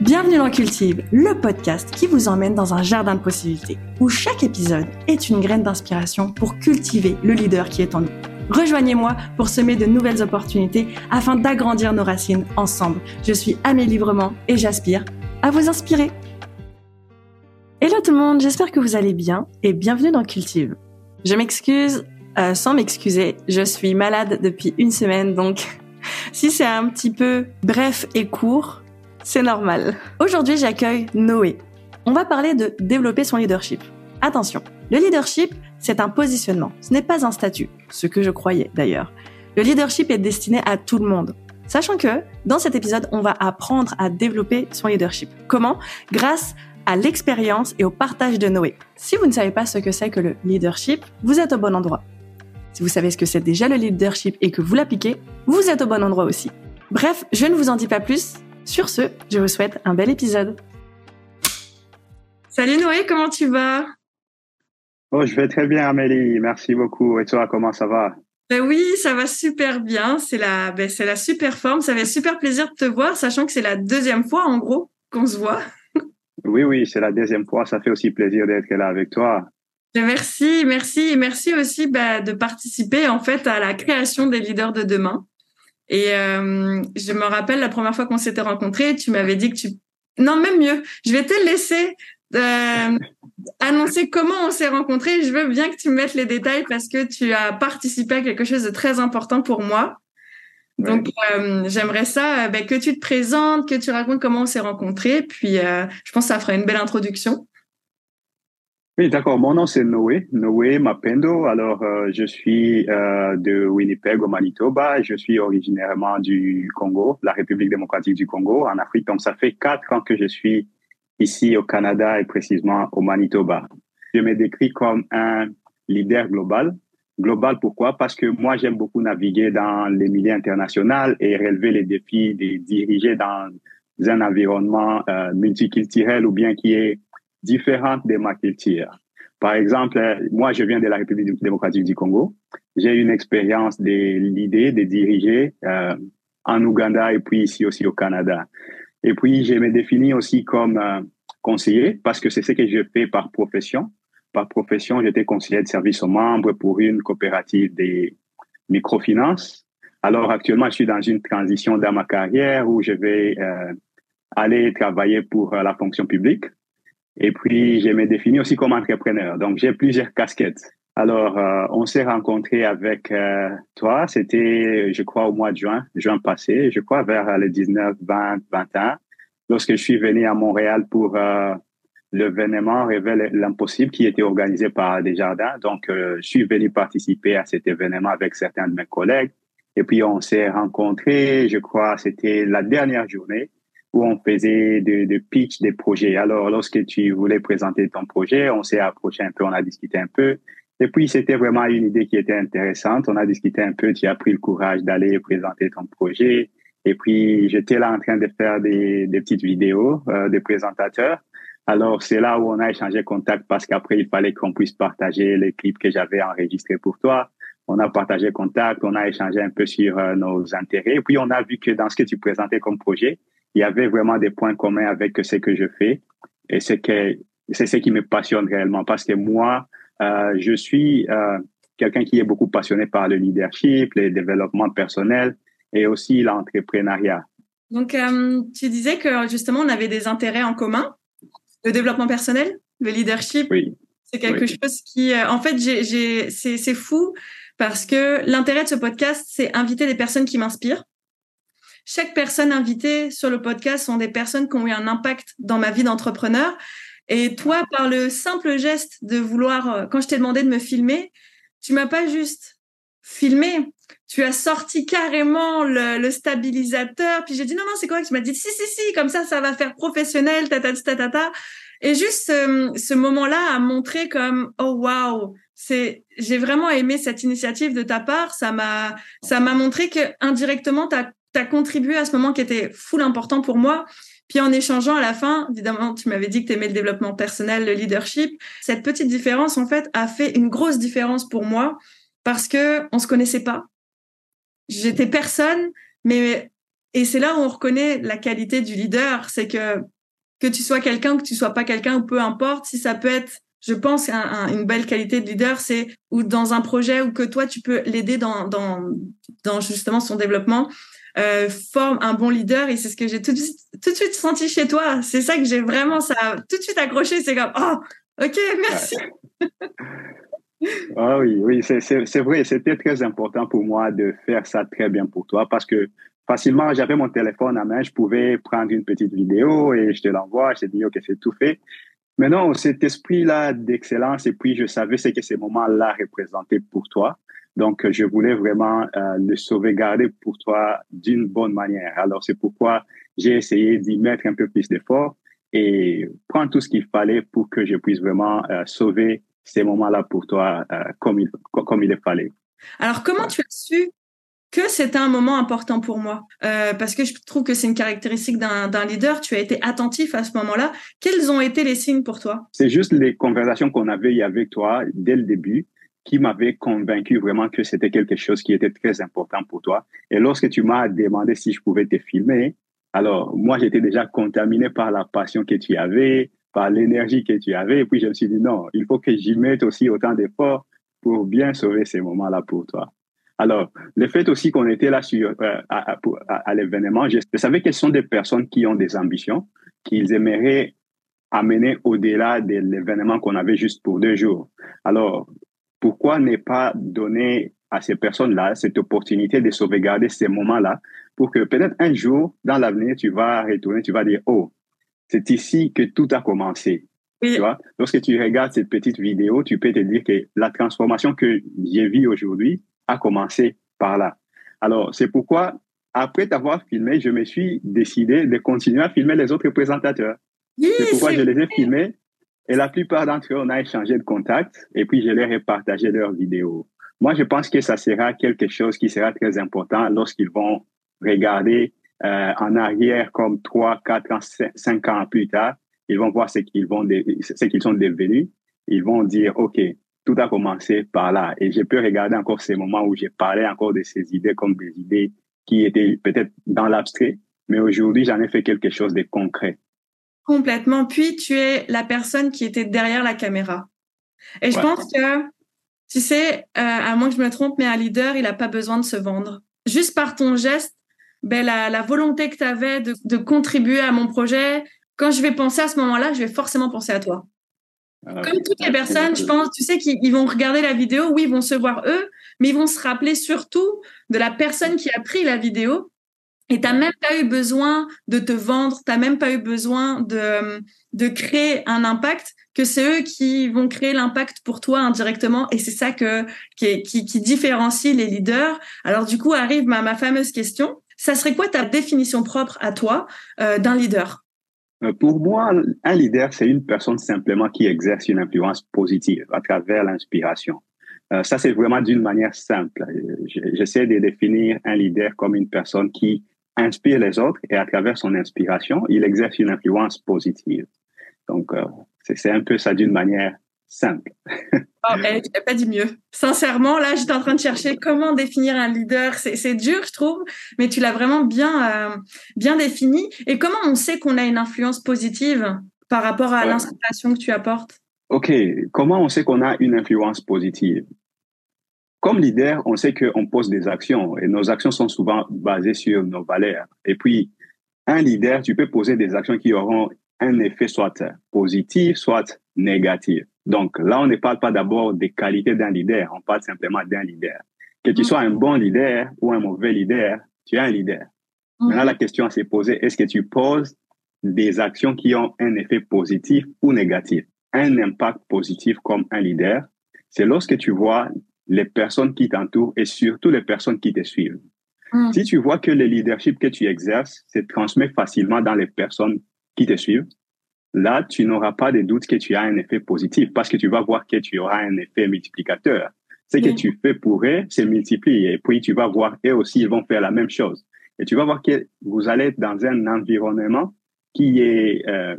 Bienvenue dans Cultive, le podcast qui vous emmène dans un jardin de possibilités, où chaque épisode est une graine d'inspiration pour cultiver le leader qui est en nous. Rejoignez-moi pour semer de nouvelles opportunités afin d'agrandir nos racines ensemble. Je suis Amélie Librement et j'aspire à vous inspirer. Hello tout le monde, j'espère que vous allez bien et bienvenue dans Cultive. Je m'excuse euh, sans m'excuser, je suis malade depuis une semaine donc si c'est un petit peu bref et court, c'est normal. Aujourd'hui, j'accueille Noé. On va parler de développer son leadership. Attention, le leadership, c'est un positionnement, ce n'est pas un statut, ce que je croyais d'ailleurs. Le leadership est destiné à tout le monde. Sachant que, dans cet épisode, on va apprendre à développer son leadership. Comment? Grâce à l'expérience et au partage de Noé. Si vous ne savez pas ce que c'est que le leadership, vous êtes au bon endroit. Si vous savez ce que c'est déjà le leadership et que vous l'appliquez, vous êtes au bon endroit aussi. Bref, je ne vous en dis pas plus. Sur ce, je vous souhaite un bel épisode. Salut Noé, comment tu vas? Oh, je vais très bien Amélie, merci beaucoup. Et toi, comment ça va? Ben oui, ça va super bien. C'est la, ben c'est la super forme. Ça fait super plaisir de te voir, sachant que c'est la deuxième fois, en gros, qu'on se voit. Oui, oui, c'est la deuxième fois. Ça fait aussi plaisir d'être là avec toi. Ben, merci, merci, et merci aussi ben, de participer en fait à la création des leaders de demain. Et euh, je me rappelle la première fois qu'on s'était rencontrés, tu m'avais dit que tu... Non, même mieux, je vais te laisser euh, annoncer comment on s'est rencontrés. Je veux bien que tu me mettes les détails parce que tu as participé à quelque chose de très important pour moi. Donc, euh, j'aimerais ça ben, que tu te présentes, que tu racontes comment on s'est rencontrés. Puis, je pense que ça fera une belle introduction. Oui, d'accord. Mon nom, c'est Noé, Noé Mapendo. Alors, euh, je suis euh, de Winnipeg, au Manitoba. Je suis originairement du Congo, la République démocratique du Congo, en Afrique. Donc, ça fait quatre ans que je suis ici au Canada et précisément au Manitoba. Je me décris comme un leader global. Global, pourquoi? Parce que moi, j'aime beaucoup naviguer dans les milieux internationaux et relever les défis de diriger dans un environnement euh, multiculturel ou bien qui est différentes de ma culture. Par exemple, moi, je viens de la République démocratique du Congo. J'ai une expérience de l'idée de diriger euh, en Ouganda et puis ici aussi au Canada. Et puis, je me définis aussi comme euh, conseiller parce que c'est ce que je fais par profession. Par profession, j'étais conseiller de service aux membres pour une coopérative des microfinances. Alors, actuellement, je suis dans une transition dans ma carrière où je vais euh, aller travailler pour la fonction publique et puis, je me définis aussi comme entrepreneur. Donc, j'ai plusieurs casquettes. Alors, euh, on s'est rencontré avec euh, toi, c'était, je crois, au mois de juin, juin passé, je crois, vers le 19, 20, 21, lorsque je suis venu à Montréal pour euh, l'événement Révèle l'impossible qui était organisé par Desjardins. Donc, je suis venu participer à cet événement avec certains de mes collègues. Et puis, on s'est rencontrés, je crois, c'était la dernière journée où on faisait de, de pitch des projets. Alors, lorsque tu voulais présenter ton projet, on s'est approché un peu, on a discuté un peu. Et puis, c'était vraiment une idée qui était intéressante. On a discuté un peu, tu as pris le courage d'aller présenter ton projet. Et puis, j'étais là en train de faire des, des petites vidéos euh, des présentateurs. Alors, c'est là où on a échangé contact parce qu'après, il fallait qu'on puisse partager les clips que j'avais enregistrés pour toi. On a partagé contact, on a échangé un peu sur euh, nos intérêts. Et puis, on a vu que dans ce que tu présentais comme projet, il y avait vraiment des points communs avec ce que je fais. Et c'est que c'est ce qui me passionne réellement parce que moi, euh, je suis euh, quelqu'un qui est beaucoup passionné par le leadership, le développement personnel et aussi l'entrepreneuriat. Donc, euh, tu disais que justement, on avait des intérêts en commun, le développement personnel, le leadership. Oui. C'est quelque chose qui, en fait, j'ai, c'est fou parce que l'intérêt de ce podcast, c'est inviter des personnes qui m'inspirent chaque personne invitée sur le podcast sont des personnes qui ont eu un impact dans ma vie d'entrepreneur. Et toi, par le simple geste de vouloir, euh, quand je t'ai demandé de me filmer, tu m'as pas juste filmé, tu as sorti carrément le, stabilisateur. Puis j'ai dit non, non, c'est quoi Tu m'as dit? Si, si, si, comme ça, ça va faire professionnel, ta, ta, ta, ta, ta. Et juste ce moment-là a montré comme, oh waouh, c'est, j'ai vraiment aimé cette initiative de ta part. Ça m'a, ça m'a montré que indirectement, tu as tu as contribué à ce moment qui était full important pour moi. Puis en échangeant à la fin, évidemment, tu m'avais dit que tu aimais le développement personnel, le leadership. Cette petite différence, en fait, a fait une grosse différence pour moi parce que on se connaissait pas. J'étais personne, mais Et c'est là où on reconnaît la qualité du leader, c'est que que tu sois quelqu'un, que tu sois pas quelqu'un, ou peu importe, si ça peut être, je pense, une belle qualité de leader, c'est ou dans un projet où que toi tu peux l'aider dans dans justement son développement, euh, forme un bon leader. Et c'est ce que j'ai tout, de suite, tout de suite senti chez toi. C'est ça que j'ai vraiment ça tout de suite accroché. C'est comme oh ok merci. ah oui oui c'est vrai c'était très important pour moi de faire ça très bien pour toi parce que facilement, j'avais mon téléphone à main, je pouvais prendre une petite vidéo et je te l'envoie, je te dis, OK, c'est tout fait. Mais non, cet esprit-là d'excellence, et puis je savais ce que ces moments-là représentaient pour toi. Donc, je voulais vraiment euh, le sauvegarder pour toi d'une bonne manière. Alors, c'est pourquoi j'ai essayé d'y mettre un peu plus d'effort et prendre tout ce qu'il fallait pour que je puisse vraiment euh, sauver ces moments-là pour toi euh, comme, il, comme il fallait. Alors, comment tu as su que c'était un moment important pour moi? Euh, parce que je trouve que c'est une caractéristique d'un leader. Tu as été attentif à ce moment-là. Quels ont été les signes pour toi? C'est juste les conversations qu'on avait eu avec toi dès le début qui m'avaient convaincu vraiment que c'était quelque chose qui était très important pour toi. Et lorsque tu m'as demandé si je pouvais te filmer, alors moi j'étais déjà contaminé par la passion que tu avais, par l'énergie que tu avais. Et puis je me suis dit non, il faut que j'y mette aussi autant d'efforts pour bien sauver ces moments-là pour toi. Alors, le fait aussi qu'on était là sur, euh, à, à, l'événement, je, savais quelles sont des personnes qui ont des ambitions, qu'ils aimeraient amener au-delà de l'événement qu'on avait juste pour deux jours. Alors, pourquoi ne pas donner à ces personnes-là cette opportunité de sauvegarder ces moments-là pour que peut-être un jour, dans l'avenir, tu vas retourner, tu vas dire, oh, c'est ici que tout a commencé. Tu vois, lorsque tu regardes cette petite vidéo, tu peux te dire que la transformation que j'ai vue aujourd'hui, a commencé par là. Alors, c'est pourquoi, après t'avoir filmé, je me suis décidé de continuer à filmer les autres présentateurs. c'est pourquoi je les ai filmés. Et la plupart d'entre eux, on a échangé de contacts et puis je leur ai partagé leurs vidéos. Moi, je pense que ça sera quelque chose qui sera très important lorsqu'ils vont regarder euh, en arrière comme trois, quatre ans, cinq ans plus tard. Ils vont voir ce qu'ils vont, ce qu'ils sont devenus. Ils vont dire, OK, tout a commencé par là. Et je peux regarder encore ces moments où j'ai parlé encore de ces idées comme des idées qui étaient peut-être dans l'abstrait, mais aujourd'hui, j'en ai fait quelque chose de concret. Complètement. Puis, tu es la personne qui était derrière la caméra. Et je pense que, tu sais, euh, à moins que je me trompe, mais un leader, il n'a pas besoin de se vendre. Juste par ton geste, ben, la, la volonté que tu avais de, de contribuer à mon projet, quand je vais penser à ce moment-là, je vais forcément penser à toi. Ah Comme toutes les personnes, je pense, tu sais, qu'ils vont regarder la vidéo, oui, ils vont se voir eux, mais ils vont se rappeler surtout de la personne qui a pris la vidéo. Et t'as même pas eu besoin de te vendre, t'as même pas eu besoin de, de créer un impact, que c'est eux qui vont créer l'impact pour toi indirectement. Et c'est ça que, qui, différencie les leaders. Alors du coup, arrive ma, ma fameuse question. Ça serait quoi ta définition propre à toi euh, d'un leader? Euh, pour moi, un leader, c'est une personne simplement qui exerce une influence positive à travers l'inspiration. Euh, ça, c'est vraiment d'une manière simple. J'essaie de définir un leader comme une personne qui inspire les autres et à travers son inspiration, il exerce une influence positive. Donc, euh, c'est un peu ça d'une manière simple. oh, n'ai pas dit mieux. Sincèrement, là, j'étais en train de chercher comment définir un leader. C'est dur, je trouve, mais tu l'as vraiment bien, euh, bien défini. Et comment on sait qu'on a une influence positive par rapport à l'inspiration que tu apportes? Ok, comment on sait qu'on a une influence positive? Comme leader, on sait qu'on pose des actions et nos actions sont souvent basées sur nos valeurs. Et puis, un leader, tu peux poser des actions qui auront un effet soit positif, soit négatif. Donc là, on ne parle pas d'abord des qualités d'un leader, on parle simplement d'un leader. Que tu sois un bon leader ou un mauvais leader, tu es un leader. Mhm. Maintenant, la question à se poser, est-ce que tu poses des actions qui ont un effet positif ou négatif? Un impact positif comme un leader, c'est lorsque tu vois les personnes qui t'entourent et surtout les personnes qui te suivent. Mhm. Si tu vois que le leadership que tu exerces se transmet facilement dans les personnes qui te suivent, là, tu n'auras pas de doute que tu as un effet positif parce que tu vas voir que tu auras un effet multiplicateur. Ce que tu fais pour eux se multiplie et puis tu vas voir eux aussi, ils vont faire la même chose. Et tu vas voir que vous allez être dans un environnement qui est euh,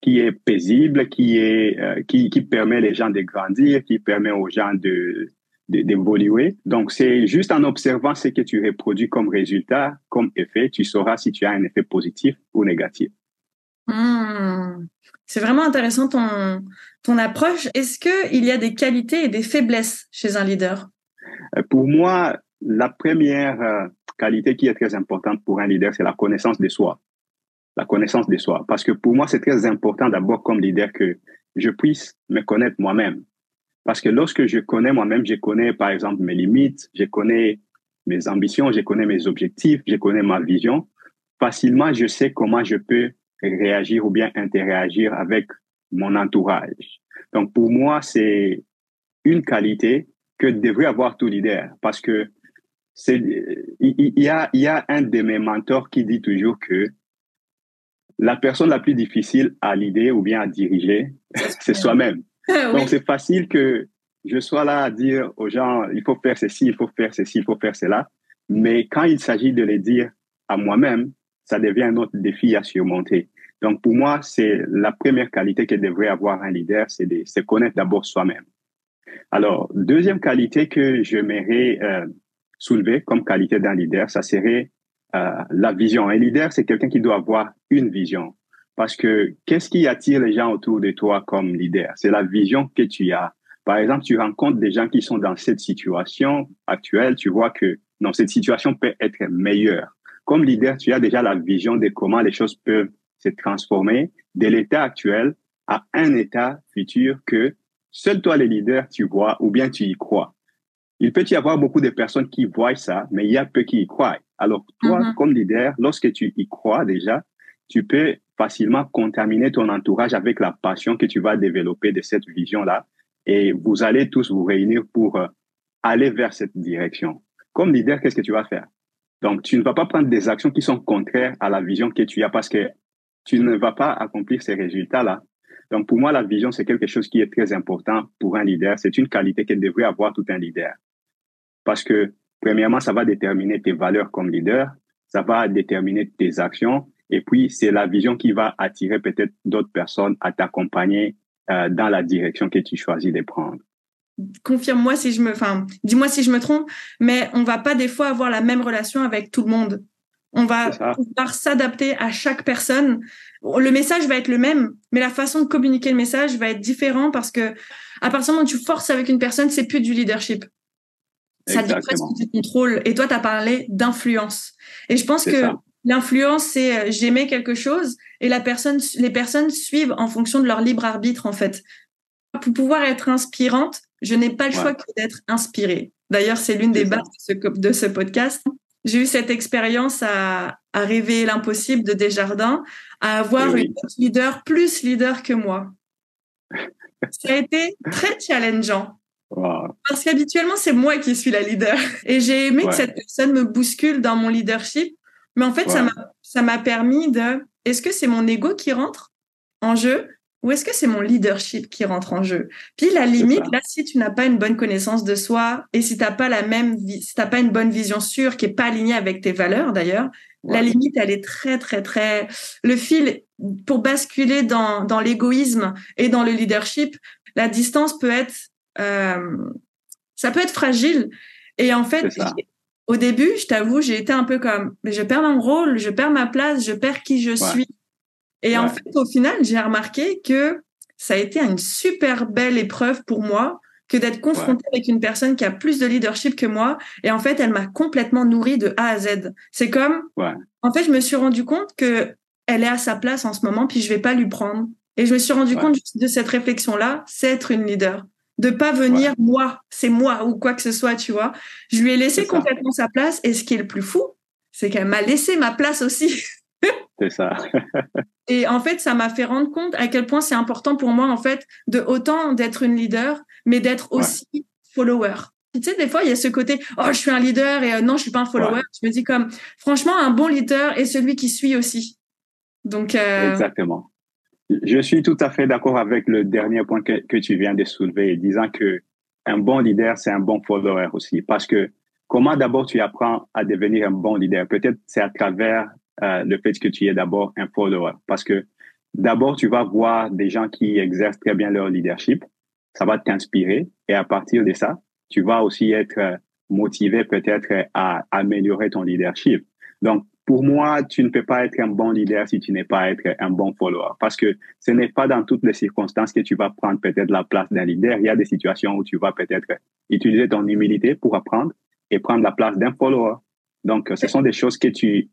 qui est paisible, qui est euh, qui, qui permet les gens de grandir, qui permet aux gens de d'évoluer. Donc, c'est juste en observant ce que tu reproduis comme résultat, comme effet, tu sauras si tu as un effet positif ou négatif. Hmm. C'est vraiment intéressant ton, ton approche. Est-ce qu'il y a des qualités et des faiblesses chez un leader? Euh, Pour moi, la première euh, qualité qui est très importante pour un leader, c'est la connaissance de soi. La connaissance de soi. Parce que pour moi, c'est très important d'abord comme leader que je puisse me connaître moi-même. Parce que lorsque je connais moi-même, je connais par exemple mes limites, je connais mes ambitions, je connais mes objectifs, je connais ma vision. Facilement, je sais comment je peux réagir ou bien interagir avec mon entourage. Donc pour moi, c'est une qualité que devrait avoir tout leader parce que c'est il y a il y a un de mes mentors qui dit toujours que la personne la plus difficile à l'idée ou bien à diriger, c'est soi-même. Donc, c'est facile que je sois là à dire aux gens, il faut faire ceci, il faut faire ceci, il faut faire cela. Mais quand il s'agit de les dire à moi-même, ça devient un autre défi à surmonter. Donc, pour moi, c'est la première qualité que devrait avoir un leader, c'est de se connaître d'abord soi-même. Alors, deuxième qualité que j'aimerais euh, soulever comme qualité d'un leader, ça serait euh, la vision. Un leader, c'est quelqu'un qui doit avoir une vision. Parce que qu'est-ce qui attire les gens autour de toi comme leader? C'est la vision que tu as. Par exemple, tu rencontres des gens qui sont dans cette situation actuelle, tu vois que non, cette situation peut être meilleure. Comme leader, tu as déjà la vision de comment les choses peuvent se transformer de l'état actuel à un état futur que seul toi, le leader, tu vois ou bien tu y crois. Il peut y avoir beaucoup de personnes qui voient ça, mais il y a peu qui y croient. Alors, toi, mm-hmm. comme leader, lorsque tu y crois déjà, tu peux facilement contaminer ton entourage avec la passion que tu vas développer de cette vision-là. Et vous allez tous vous réunir pour euh, aller vers cette direction. Comme leader, qu'est-ce que tu vas faire? Donc, tu ne vas pas prendre des actions qui sont contraires à la vision que tu as parce que tu ne vas pas accomplir ces résultats-là. Donc, pour moi, la vision, c'est quelque chose qui est très important pour un leader. C'est une qualité qu'elle devrait avoir tout un leader. Parce que, premièrement, ça va déterminer tes valeurs comme leader. Ça va déterminer tes actions et puis, c'est la vision qui va attirer peut-être d'autres personnes à t'accompagner euh, dans la direction que tu choisis de prendre. Confirme-moi si je me, enfin, dis-moi si je me trompe, mais on va pas des fois avoir la même relation avec tout le monde. On va pouvoir s'adapter à chaque personne. Le message va être le même, mais la façon de communiquer le message va être différent parce que à partir du moment où tu forces avec une personne, c'est plus du leadership. Ça devient presque du contrôle. Et toi, tu as parlé d'influence. Et je pense que L'influence, c'est euh, j'aimais quelque chose et la personne, les personnes suivent en fonction de leur libre arbitre, en fait. Pour pouvoir être inspirante, je n'ai pas le choix que d'être inspirée. D'ailleurs, c'est l'une des bases de ce, podcast. J'ai eu cette expérience à, à rêver l'impossible de Desjardins, à avoir une leader plus leader que moi. Ça a été très challengeant. Parce qu'habituellement, c'est moi qui suis la leader. Et j'ai aimé que cette personne me bouscule dans mon leadership mais en fait, ça m'a permis de. Est-ce que c'est mon ego qui rentre en jeu ou est-ce que c'est mon leadership qui rentre en jeu? Puis la limite, là, si tu n'as pas une bonne connaissance de soi et si tu n'as pas la même, si t'as pas une bonne vision sûre qui est pas alignée avec tes valeurs d'ailleurs, la limite, elle est très, très, très. Le fil pour basculer dans, dans l'égoïsme et dans le leadership, la distance peut être, euh, ça peut être fragile. Et en fait, au début, je t'avoue, j'ai été un peu comme, mais je perds mon rôle, je perds ma place, je perds qui je suis. Et en fait, au final, j'ai remarqué que ça a été une super belle épreuve pour moi que d'être confrontée avec une personne qui a plus de leadership que moi. Et en fait, elle m'a complètement nourrie de A à Z. C'est comme, en fait, je me suis rendu compte que elle est à sa place en ce moment, puis je vais pas lui prendre. Et je me suis rendu compte de cette réflexion-là, c'est être une leader de pas venir moi, c'est moi ou quoi que ce soit, tu vois. Je lui ai laissé complètement sa place et ce qui est le plus fou, c'est qu'elle m'a laissé ma place aussi. c'est ça. et en fait, ça m'a fait rendre compte à quel point c'est important pour moi en fait de autant d'être une leader, mais d'être aussi follower. Tu sais, des fois, il y a ce côté, oh, je suis un leader et euh, non, je suis pas un follower. Je me dis comme, franchement, un bon leader est celui qui suit aussi. Donc, euh, exactement. Je suis tout à fait d'accord avec le dernier point que, tu viens de soulever, disant que un bon leader, c'est un bon follower aussi. Parce que comment d'abord tu apprends à devenir un bon leader? Peut-être c'est à travers euh, le fait que tu es d'abord un follower. Parce que d'abord, tu vas voir des gens qui exercent très bien leur leadership. Ça va t'inspirer. Et à partir de ça, tu vas aussi être motivé peut-être à améliorer ton leadership. Donc, pour moi, tu ne peux pas être un bon leader si tu n'es pas être un bon follower. Parce que ce n'est pas dans toutes les circonstances que tu vas prendre peut-être la place d'un leader. Il y a des situations où tu vas peut-être utiliser ton humilité pour apprendre et prendre la place d'un follower. Donc, ce sont des choses que tu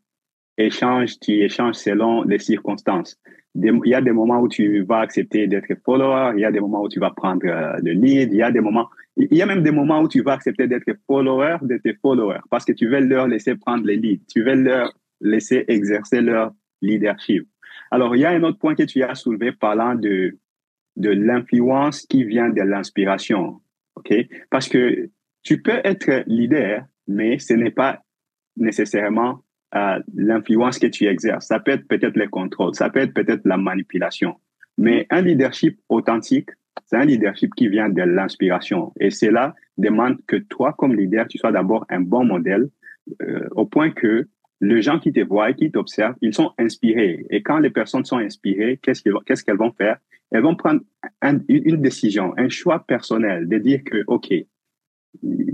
échanges, tu échanges selon les circonstances. il y a des moments où tu vas accepter d'être follower, il y a des moments où tu vas prendre euh, le lead, il y a des moments, il y a même des moments où tu vas accepter d'être follower de tes followers parce que tu veux leur laisser prendre les leads, tu veux leur laisser exercer leur leadership. Alors, il y a un autre point que tu as soulevé parlant de, de l'influence qui vient de l'inspiration. Parce que tu peux être leader, mais ce n'est pas nécessairement euh, l'influence que tu exerces. Ça peut être peut-être le contrôle, ça peut être peut-être la manipulation. Mais un leadership authentique, c'est un leadership qui vient de l'inspiration. Et cela demande que toi, comme leader, tu sois d'abord un bon modèle, euh, au point que les gens qui te voient, qui t'observent, ils sont inspirés. Et quand les personnes sont inspirées, qu'est-ce qu'elles vont faire? Elles vont prendre une décision, un choix personnel de dire que, OK,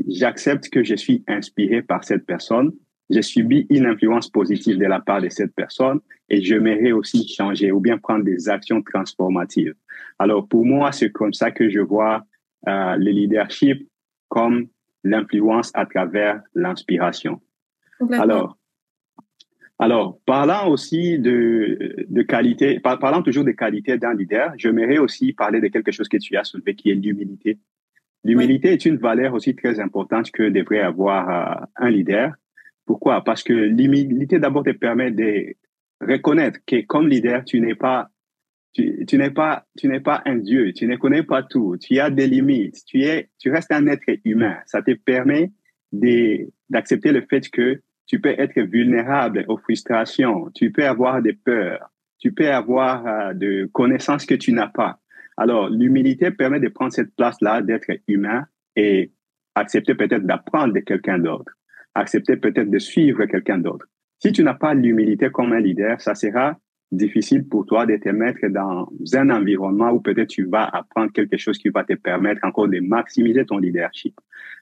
j'accepte que je suis inspiré par cette personne, j'ai subi une influence positive de la part de cette personne et j'aimerais aussi changer ou bien prendre des actions transformatives. Alors pour moi, c'est comme ça que je vois euh, le leadership comme l'influence à travers l'inspiration. Alors, alors, parlant aussi de, de qualité, parlant toujours de qualité d'un leader, j'aimerais aussi parler de quelque chose que tu as soulevé, qui est l'humilité. L'humilité est une valeur aussi très importante que devrait avoir euh, un leader. Pourquoi? Parce que l'humilité d'abord te permet de reconnaître que comme leader, tu n'es pas tu, tu n'es pas tu n'es pas un dieu, tu ne connais pas tout, tu as des limites, tu es tu restes un être humain. Ça te permet d'accepter le fait que tu peux être vulnérable aux frustrations, tu peux avoir des peurs, tu peux avoir euh, de connaissances que tu n'as pas. Alors, l'humilité permet de prendre cette place-là, d'être humain et accepter peut-être d'apprendre de quelqu'un d'autre, accepter peut-être de suivre quelqu'un d'autre. Si tu n'as pas l'humilité comme un leader, ça sera difficile pour toi de te mettre dans un environnement où peut-être tu vas apprendre quelque chose qui va te permettre encore de maximiser ton leadership.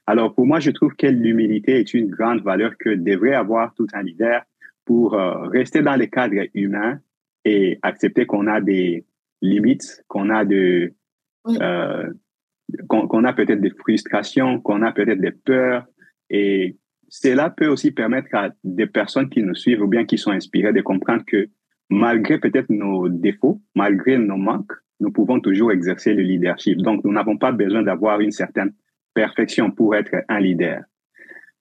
Alors pour moi, je trouve que l'humilité est une grande valeur que devrait avoir tout un leader pour euh, rester dans le cadre humain et accepter qu'on a des limites, qu'on a de euh, qu'on a peut-être des frustrations, qu'on a peut-être des peurs et cela peut aussi permettre à des personnes qui nous suivent ou bien qui sont inspirées de comprendre que malgré peut-être nos défauts, malgré nos manques, nous pouvons toujours exercer le leadership. Donc, nous n'avons pas besoin d'avoir une certaine perfection pour être un leader.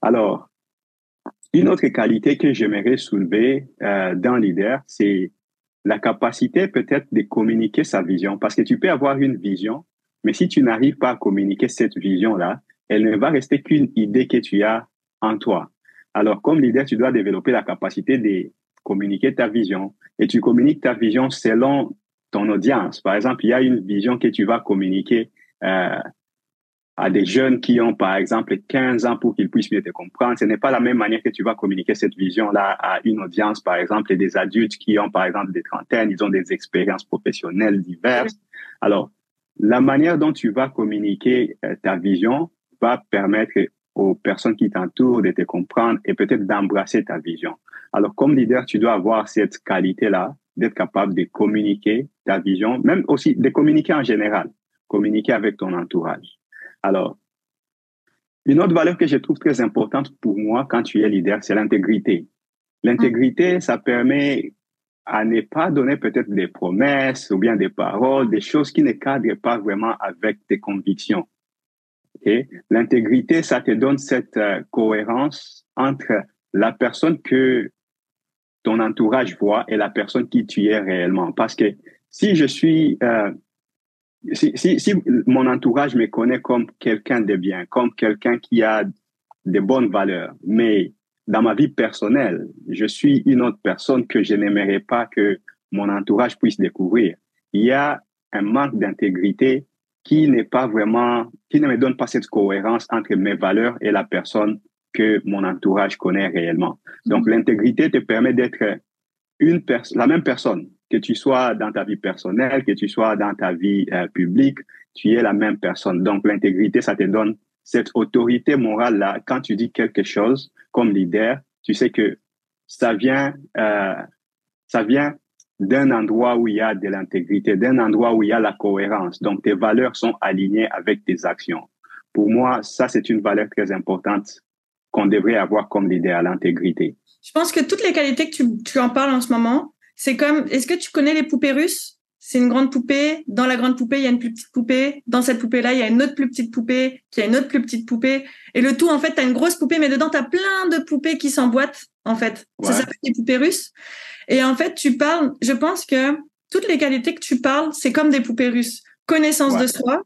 Alors, une autre qualité que j'aimerais soulever euh, d'un leader, c'est la capacité peut-être de communiquer sa vision. Parce que tu peux avoir une vision, mais si tu n'arrives pas à communiquer cette vision-là, elle ne va rester qu'une idée que tu as en toi. Alors, comme leader, tu dois développer la capacité de communiquer ta vision et tu communiques ta vision selon ton audience. Par exemple, il y a une vision que tu vas communiquer euh, à des jeunes qui ont, par exemple, 15 ans pour qu'ils puissent mieux te comprendre. Ce n'est pas la même manière que tu vas communiquer cette vision-là à une audience, par exemple, et des adultes qui ont, par exemple, des trentaines, ils ont des expériences professionnelles diverses. Alors, la manière dont tu vas communiquer euh, ta vision va permettre aux personnes qui t'entourent de te comprendre et peut-être d'embrasser ta vision. Alors, comme leader, tu dois avoir cette qualité-là d'être capable de communiquer ta vision, même aussi de communiquer en général, communiquer avec ton entourage. Alors, une autre valeur que je trouve très importante pour moi quand tu es leader, c'est l'intégrité. L'intégrité, ça permet à ne pas donner peut-être des promesses ou bien des paroles, des choses qui ne cadrent pas vraiment avec tes convictions. Okay? L'intégrité, ça te donne cette euh, cohérence entre la personne que ton entourage voit et la personne qui tu es réellement. Parce que si je suis, euh, si, si, si, mon entourage me connaît comme quelqu'un de bien, comme quelqu'un qui a de bonnes valeurs, mais dans ma vie personnelle, je suis une autre personne que je n'aimerais pas que mon entourage puisse découvrir. Il y a un manque d'intégrité qui n'est pas vraiment, qui ne me donne pas cette cohérence entre mes valeurs et la personne que mon entourage connaît réellement. Donc, mhm. l'intégrité te permet d'être une personne, la même personne, que tu sois dans ta vie personnelle, que tu sois dans ta vie euh, publique, tu es la même personne. Donc, l'intégrité, ça te donne cette autorité morale-là, quand tu dis quelque chose comme leader, tu sais que ça vient, euh, ça vient d'un endroit où il y a de l'intégrité, d'un endroit où il y a la cohérence. Donc, tes valeurs sont alignées avec tes actions. Pour moi, ça, c'est une valeur très importante qu'on devrait avoir comme leader, l'intégrité. Je pense que toutes les qualités que tu, tu en parles en ce moment, c'est comme, est-ce que tu connais les poupées russes? C'est une grande poupée. Dans la grande poupée, il y a une plus petite poupée. Dans cette poupée-là, il y a une autre plus petite poupée, qui a une autre plus petite poupée. Et le tout, en fait, tu as une grosse poupée, mais dedans, tu as plein de poupées qui s'emboîtent, en fait. Ça s'appelle des poupées russes. Et en fait, tu parles, je pense que toutes les qualités que tu parles, c'est comme des poupées russes. Connaissance de soi,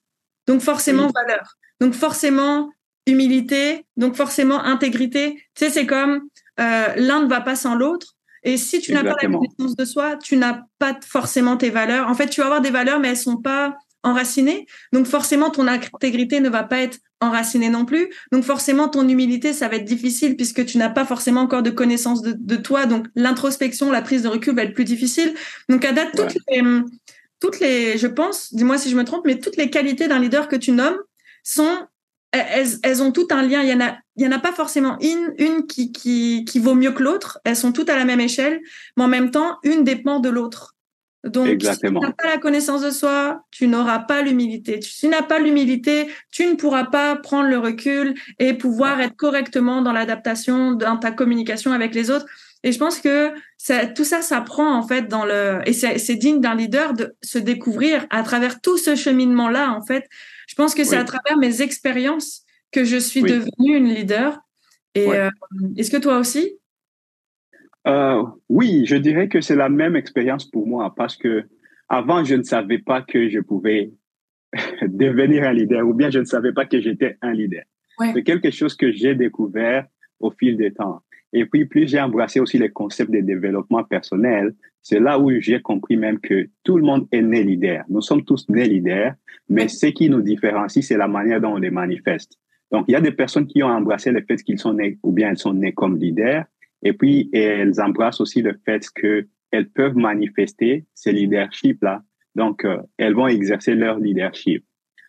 donc forcément valeur. Donc forcément humilité, donc forcément intégrité. Tu sais, c'est comme euh, l'un ne va pas sans l'autre. Et si tu n'as pas la connaissance de soi, tu n'as pas forcément tes valeurs. En fait, tu vas avoir des valeurs, mais elles sont pas enracinées. Donc forcément, ton intégrité ne va pas être enracinée non plus. Donc forcément, ton humilité, ça va être difficile puisque tu n'as pas forcément encore de connaissance de, toi. Donc l'introspection, la prise de recul va être plus difficile. Donc à date, toutes, les, toutes les, je pense, dis-moi si je me trompe, mais toutes les qualités d'un leader que tu nommes sont elles, ont toutes un lien. Il y en a, il y en a pas forcément une, une qui, qui, qui vaut mieux que l'autre. Elles sont toutes à la même échelle, mais en même temps, une dépend de l'autre. Donc, Exactement. si tu n'as pas la connaissance de soi, tu n'auras pas l'humilité. Si tu n'as pas l'humilité, tu ne pourras pas prendre le recul et pouvoir être correctement dans l'adaptation, dans ta communication avec les autres. Et je pense que ça, tout ça, ça prend en fait dans le et c'est digne d'un leader de se découvrir à travers tout ce cheminement là en fait je pense que c'est à travers mes expériences que je suis devenue une leader. Et euh, est-ce que toi aussi? Euh, Oui, je dirais que c'est la même expérience pour moi parce que avant, je ne savais pas que je pouvais devenir un leader ou bien je ne savais pas que j'étais un leader. C'est quelque chose que j'ai découvert au fil des temps. Et puis, plus j'ai embrassé aussi les concepts de développement personnel, c'est là où j'ai compris même que tout le monde est né leader. Nous sommes tous nés leaders, mais ce qui nous différencie, c'est la manière dont on les manifeste. Donc, il y a des personnes qui ont embrassé le fait qu'ils sont nés ou bien elles sont nées comme leaders, et puis elles embrassent aussi le fait qu'elles peuvent manifester ces leaderships-là. Donc, euh, elles vont exercer leur leadership.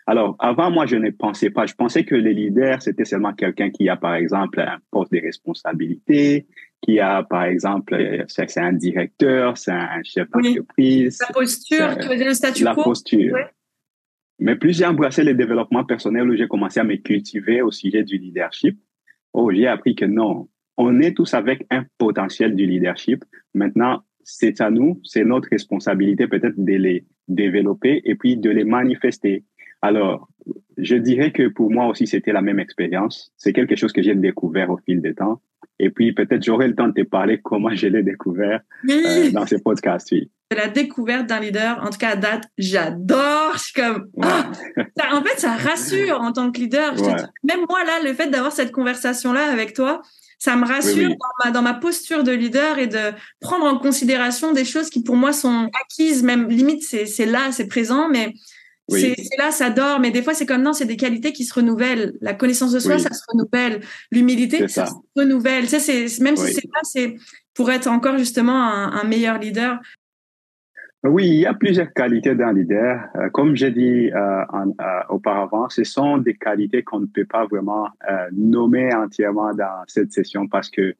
Alors, avant, moi, je ne pensais pas. Je pensais que le leader, c'était seulement quelqu'un qui a, par exemple, un poste de responsabilité, qui a, par exemple, euh, c'est un directeur, c'est un chef d'entreprise. La posture, tu veux dire le statut quo? La posture. Mais plus j'ai embrassé le développement personnel, où j'ai commencé à me cultiver au sujet du leadership, oh, j'ai appris que non, on est tous avec un potentiel du leadership. Maintenant, c'est à nous, c'est notre responsabilité peut-être de les développer et puis de les manifester. Alors, je dirais que pour moi aussi, c'était la même expérience. C'est quelque chose que j'ai découvert au fil des temps. Et puis, peut-être j'aurai le temps de te parler comment je l'ai découvert euh, dans ce podcast. Oui. La découverte d'un leader, en tout cas à date, j'adore. Je suis comme, ah! en fait, ça rassure en tant que leader. même moi, là, le fait d'avoir cette conversation-là avec toi, ça me rassure Dans, ma, dans, ma, posture de leader et de prendre en considération des choses qui pour moi sont acquises, même limite c'est là, c'est présent, mais c'est là, ça dort, mais des fois, c'est comme non, c'est des qualités qui se renouvellent. La connaissance de soi, ça se renouvelle. L'humilité, ça. se renouvelle. Ça, même si c'est pas, c'est pour être encore justement un, meilleur leader. Oui, il y a plusieurs qualités d'un leader. Euh, comme j'ai dit euh, euh, auparavant, ce sont des qualités qu'on ne peut pas vraiment nommer entièrement dans cette session parce que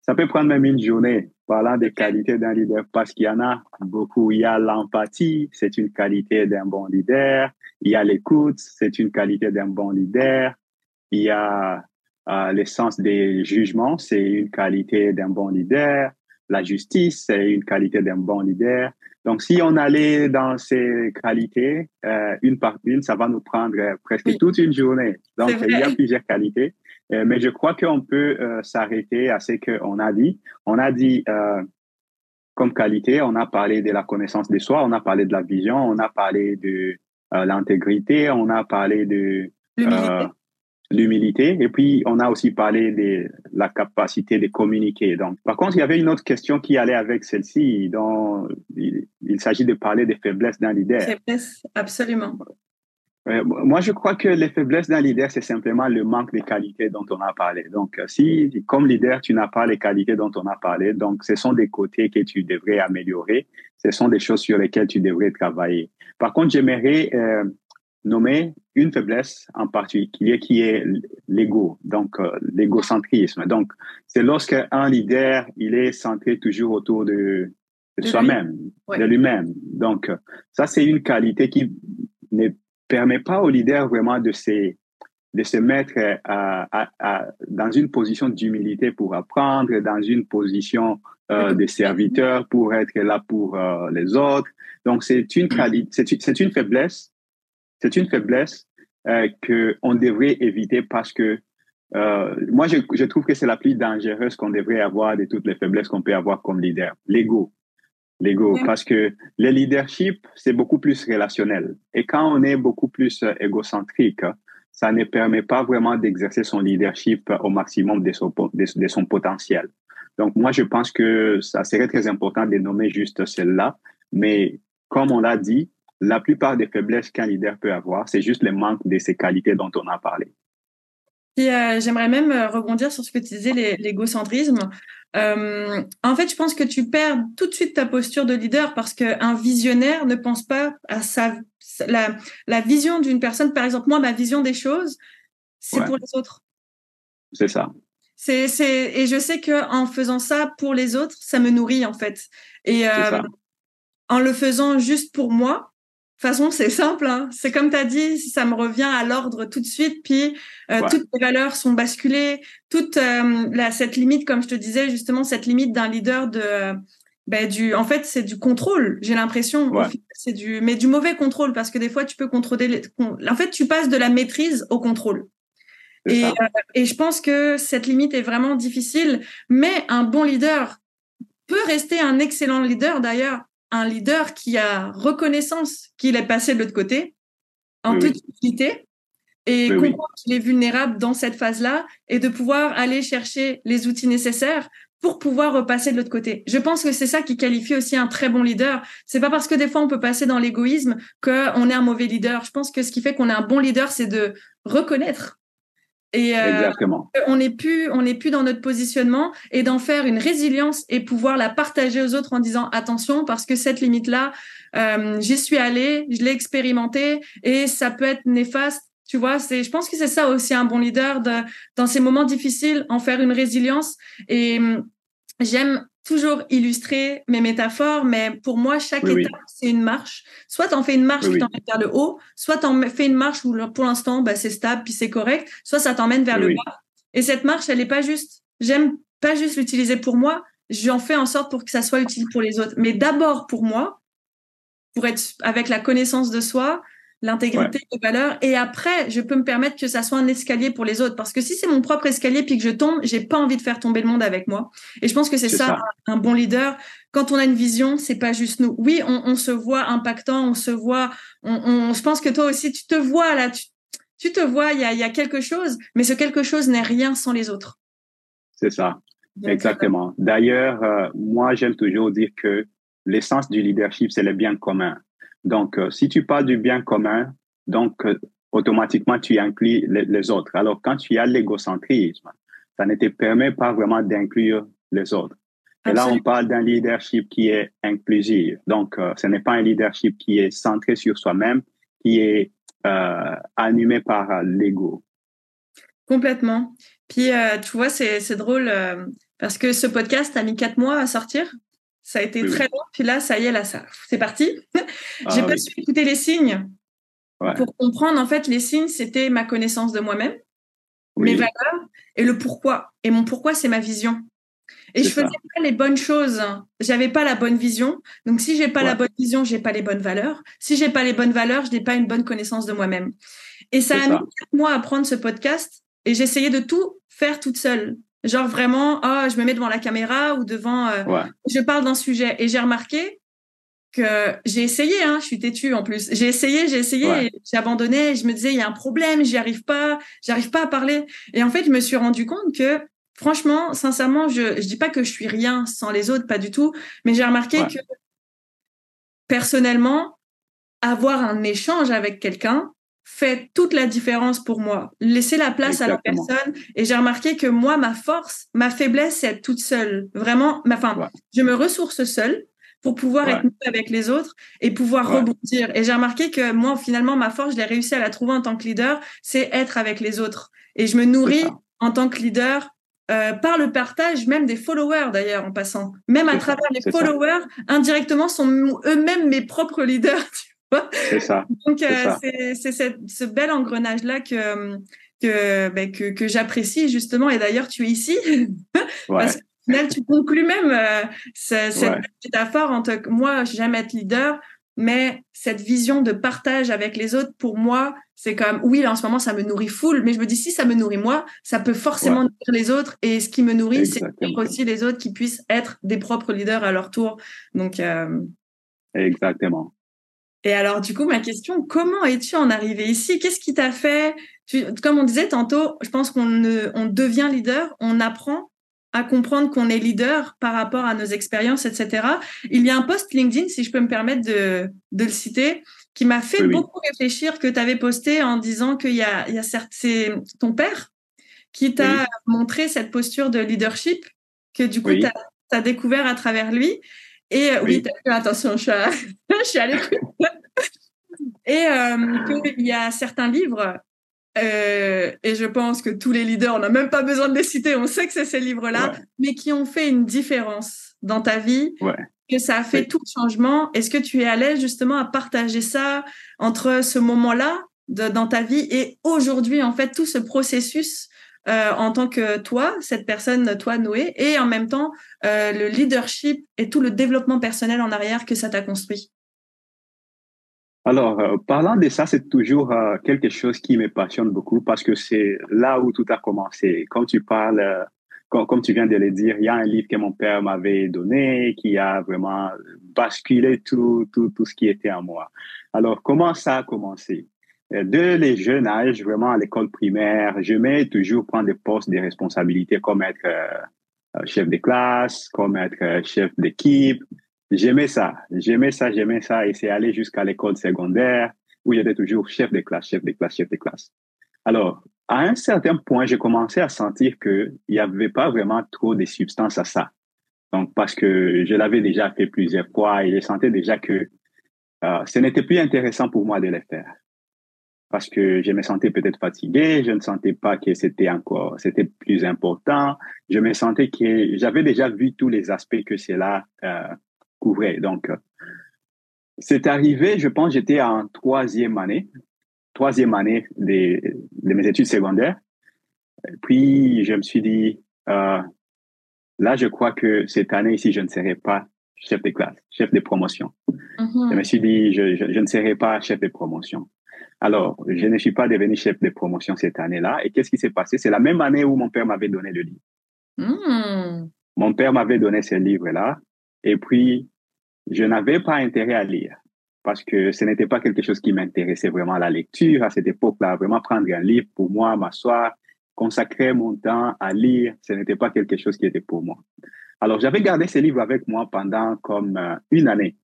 ça peut prendre même une journée parlant des qualités d'un leader parce qu'il y en a beaucoup. Il y a l'empathie, c'est une qualité d'un bon leader. Il y a l'écoute, c'est une qualité d'un bon leader. Il y a euh, le sens des jugements, c'est une qualité d'un bon leader. La justice, c'est une qualité d'un bon leader. Donc, si on allait dans ces qualités, euh, une par une, ça va nous prendre presque toute une journée. Donc, il y a plusieurs qualités. Euh, mais je crois qu'on peut euh, s'arrêter à ce qu'on a dit. On a dit euh, comme qualité, on a parlé de la connaissance de soi, on a parlé de la vision, on a parlé de l'intégrité, on a parlé de l'humilité, et puis on a aussi parlé de la capacité de communiquer. Donc, par contre, il y avait une autre question qui allait avec celle-ci, dont il, il s'agit de parler des faiblesses d'un leader. Faiblesses, absolument. Euh, moi, je crois que les faiblesses d'un leader, c'est simplement le manque de qualités dont on a parlé. Donc, euh, si, comme leader, tu n'as pas les qualités dont on a parlé, donc ce sont des côtés que tu devrais améliorer. Ce sont des choses sur lesquelles tu devrais travailler. Par contre, j'aimerais euh, nommer une faiblesse en particulier qui est l'ego, donc euh, l'égocentrisme. Donc, c'est lorsque un leader, il est centré toujours autour de, soi-même, de lui-même. Donc, ça, c'est une qualité qui ne permet pas au leader vraiment de se, de se mettre à, à, dans une position d'humilité pour apprendre, dans une position euh, de serviteur pour être là pour euh, les autres. Donc, c'est une qualité, c'est une faiblesse c'est une faiblesse euh, qu'on devrait éviter parce que euh, moi, je, je, trouve que c'est la plus dangereuse qu'on devrait avoir de toutes les faiblesses qu'on peut avoir comme leader. L'ego. L'ego. Parce que le leadership, c'est beaucoup plus relationnel. Et quand on est beaucoup plus euh, égocentrique, ça ne permet pas vraiment d'exercer son leadership au maximum de son, de, son potentiel. Donc, moi, je pense que ça serait très important de nommer juste celle-là. Mais comme on l'a dit, la plupart des faiblesses qu'un leader peut avoir, c'est juste le manque de ces qualités dont on a parlé. Euh, j'aimerais même euh, rebondir sur ce que tu disais, l'égocentrisme. Euh, en fait, je pense que tu perds tout de suite ta posture de leader parce qu'un visionnaire ne pense pas à sa, la, la vision d'une personne. Par exemple, moi, ma vision des choses, c'est pour les autres. C'est ça. C'est, c'est, et je sais que en faisant ça pour les autres, ça me nourrit en fait. Et en le faisant juste pour moi, de toute façon, c'est simple. Hein. C'est comme tu as dit, ça me revient à l'ordre tout de suite. Puis euh, toutes les valeurs sont basculées. Toute euh, la, cette limite, comme je te disais justement, cette limite d'un leader de ben, du, en fait, c'est du contrôle. J'ai l'impression, c'est du, mais du mauvais contrôle parce que des fois, tu peux contrôler. Les, en fait, tu passes de la maîtrise au contrôle. Et, euh, et je pense que cette limite est vraiment difficile. Mais un bon leader peut rester un excellent leader d'ailleurs un leader qui a reconnaissance qu'il est passé de l'autre côté, en toute utilité, et comprendre qu'il est vulnérable dans cette phase-là, et de pouvoir aller chercher les outils nécessaires pour pouvoir repasser de l'autre côté. Je pense que c'est ça qui qualifie aussi un très bon leader. C'est pas parce que des fois on peut passer dans l'égoïsme qu'on est un mauvais leader. Je pense que ce qui fait qu'on est un bon leader, c'est de reconnaître et euh, on n'est plus, on n'est plus dans notre positionnement et d'en faire une résilience et pouvoir la partager aux autres en disant attention parce que cette limite là, euh, j'y suis allée, je l'ai expérimenté et ça peut être néfaste. Tu vois, c'est, je pense que c'est ça aussi un bon leader de, dans ces moments difficiles, en faire une résilience. Et hum, j'aime toujours illustrer mes métaphores, mais pour moi, chaque étape, c'est une marche. Soit tu en fais une marche qui t'emmène vers le haut, soit tu en fais une marche où pour l'instant, bah, c'est stable, puis c'est correct, soit ça t'emmène vers le bas. Et cette marche, elle n'est pas juste, j'aime pas juste l'utiliser pour moi, j'en fais en sorte pour que ça soit utile pour les autres. Mais d'abord pour moi, pour être avec la connaissance de soi, l'intégrité des valeurs. Et après je peux me permettre que ça soit un escalier pour les autres. Parce que si c'est mon propre escalier puis que je tombe j'ai pas envie de faire tomber le monde avec moi. Et je pense que c'est ça, Un, bon leader. Quand on a une vision c'est pas juste nous. Oui on, se voit impactant on se voit on, je pense que toi aussi tu te vois là tu, te vois il y a, y a quelque chose. Mais ce quelque chose n'est rien sans les autres. C'est ça. Exactement. D'ailleurs euh, moi j'aime toujours dire que l'essence du leadership c'est le bien commun donc, euh, si tu parles du bien commun, donc euh, automatiquement tu inclus les, autres. Alors, quand tu as l'égocentrisme, ça ne te permet pas vraiment d'inclure les autres. Et là, on parle d'un leadership qui est inclusif. Donc, euh, ce n'est pas un leadership qui est centré sur soi-même, qui est animé par l'ego. Complètement. Puis, tu vois, c'est drôle parce que ce podcast a mis quatre mois à sortir. Ça a été très long. Puis là, ça y est, là, ça, c'est parti. Ah J'ai pas su écouter les signes. Pour comprendre, en fait, les signes, c'était ma connaissance de moi-même, mes valeurs et le pourquoi. Et mon pourquoi, c'est ma vision. Et je faisais pas les bonnes choses. J'avais pas la bonne vision. Donc, si j'ai pas la bonne vision, j'ai pas les bonnes valeurs. Si j'ai pas les bonnes valeurs, je n'ai pas une bonne connaissance de moi-même. Et ça a mis moi à prendre ce podcast et j'essayais de tout faire toute seule. Genre vraiment, oh, je me mets devant la caméra ou devant, euh, je parle d'un sujet. Et j'ai remarqué que j'ai essayé, hein, je suis têtue en plus. J'ai essayé, j'ai essayé, j'ai abandonné. Je me disais, il y a un problème, j'y arrive pas, j'arrive pas à parler. Et en fait, je me suis rendu compte que, franchement, sincèrement, je, je dis pas que je suis rien sans les autres, pas du tout. Mais j'ai remarqué que, personnellement, avoir un échange avec quelqu'un, fait toute la différence pour moi. Laisser la place à la personne. Et j'ai remarqué que moi, ma force, ma faiblesse, c'est être toute seule. Vraiment, ma, je me ressource seule. pour pouvoir être avec les autres et pouvoir rebondir. Et j'ai remarqué que moi, finalement, ma force, je l'ai réussi à la trouver en tant que leader, c'est être avec les autres. Et je me nourris en tant que leader euh, par le partage même des followers d'ailleurs en passant. Même à travers les followers, indirectement, sont eux-mêmes mes propres leaders. C'est ça. Donc euh, c'est ce bel engrenage-là que, que, ben, que, que j'apprécie justement. Et d'ailleurs, tu es ici. Parce qu'au final, tu conclus même euh, cette métaphore en tant que moi, j'aime être leader, mais cette vision de partage avec les autres, pour moi, c'est comme, oui, en ce moment, ça me nourrit full, mais je me dis, si ça me nourrit moi, ça peut forcément nourrir les autres. Et ce qui me nourrit, c'est aussi les autres qui puissent être des propres leaders à leur tour. Donc, euh, Exactement. Et alors, du coup, ma question, comment es-tu en arrivé ici? Qu'est-ce qui t'a fait Comme on disait tantôt, je pense qu'on on devient leader, on apprend à comprendre qu'on est leader par rapport à nos expériences, etc. Il y a un post LinkedIn, si je peux me permettre de, de le citer, qui m'a fait beaucoup réfléchir que tu avais posté en disant qu'il y a, il y a certes, c'est ton père qui t'a montré cette posture de leadership que du coup, tu as, découvert à travers lui. Et euh, oui, fait attention, je suis à, je suis à l'écoute. Et euh, qu'il y a certains livres euh, et je pense que tous les leaders, on n'a même pas besoin de les citer, on sait que c'est ces livres-là, mais qui ont fait une différence dans ta vie, que ça a fait tout le changement. Est-ce que tu es à l'aise justement à partager ça entre ce moment-là dans ta vie et aujourd'hui, en fait, tout ce processus euh, en tant que toi, cette personne, toi, Noé, et en même temps, euh, le leadership et tout le développement personnel en arrière que ça t'a construit alors, euh, parlant de ça, c'est toujours quelque chose qui me passionne beaucoup parce que c'est là où tout a commencé. Comme tu parles, euh, comme, tu viens de le dire, il y a un livre que mon père m'avait donné qui a vraiment basculé tout, tout, tout ce qui était en moi. Alors, comment ça a commencé? De les jeunes âges, vraiment à l'école primaire, je j'aimais toujours prendre des postes de responsabilité comme être chef de classe, comme être chef d'équipe, J'aimais ça, j'aimais ça, j'aimais ça. Et c'est aller jusqu'à l'école secondaire où j'étais toujours chef de classe, chef de classe, chef de classe. Alors, à un certain point, j'ai commencé à sentir qu'il n'y avait pas vraiment trop de substance à ça. Donc, parce que je l'avais déjà fait plusieurs fois et je sentais déjà que euh, ce n'était plus intéressant pour moi de le faire. Parce que je me sentais peut-être fatigué, je ne sentais pas que c'était encore, c'était plus important. Je me sentais que j'avais déjà vu tous les aspects que cela euh, couvrait. Donc, euh, c'est arrivé, je pense, j'étais en troisième année, troisième année de, de, mes études secondaires. puis, je me suis dit, euh, là, je crois que cette année ici, je ne serai pas chef de classe, chef de promotion. Mm-hmm. Je me suis dit, je, je, ne serai pas chef de promotion. Alors, je ne suis pas devenu chef de promotion cette année-là. Et qu'est-ce qui s'est passé? C'est la même année où mon père m'avait donné le livre. Mm. Mon père m'avait donné ce livre-là. Et puis, je n'avais pas intérêt à lire parce que ce n'était pas quelque chose qui m'intéressait vraiment la lecture à cette époque-là. Vraiment prendre un livre pour moi, m'asseoir, consacrer mon temps à lire, ce n'était pas quelque chose qui était pour moi. Alors, j'avais gardé ce livre avec moi pendant comme euh, une année,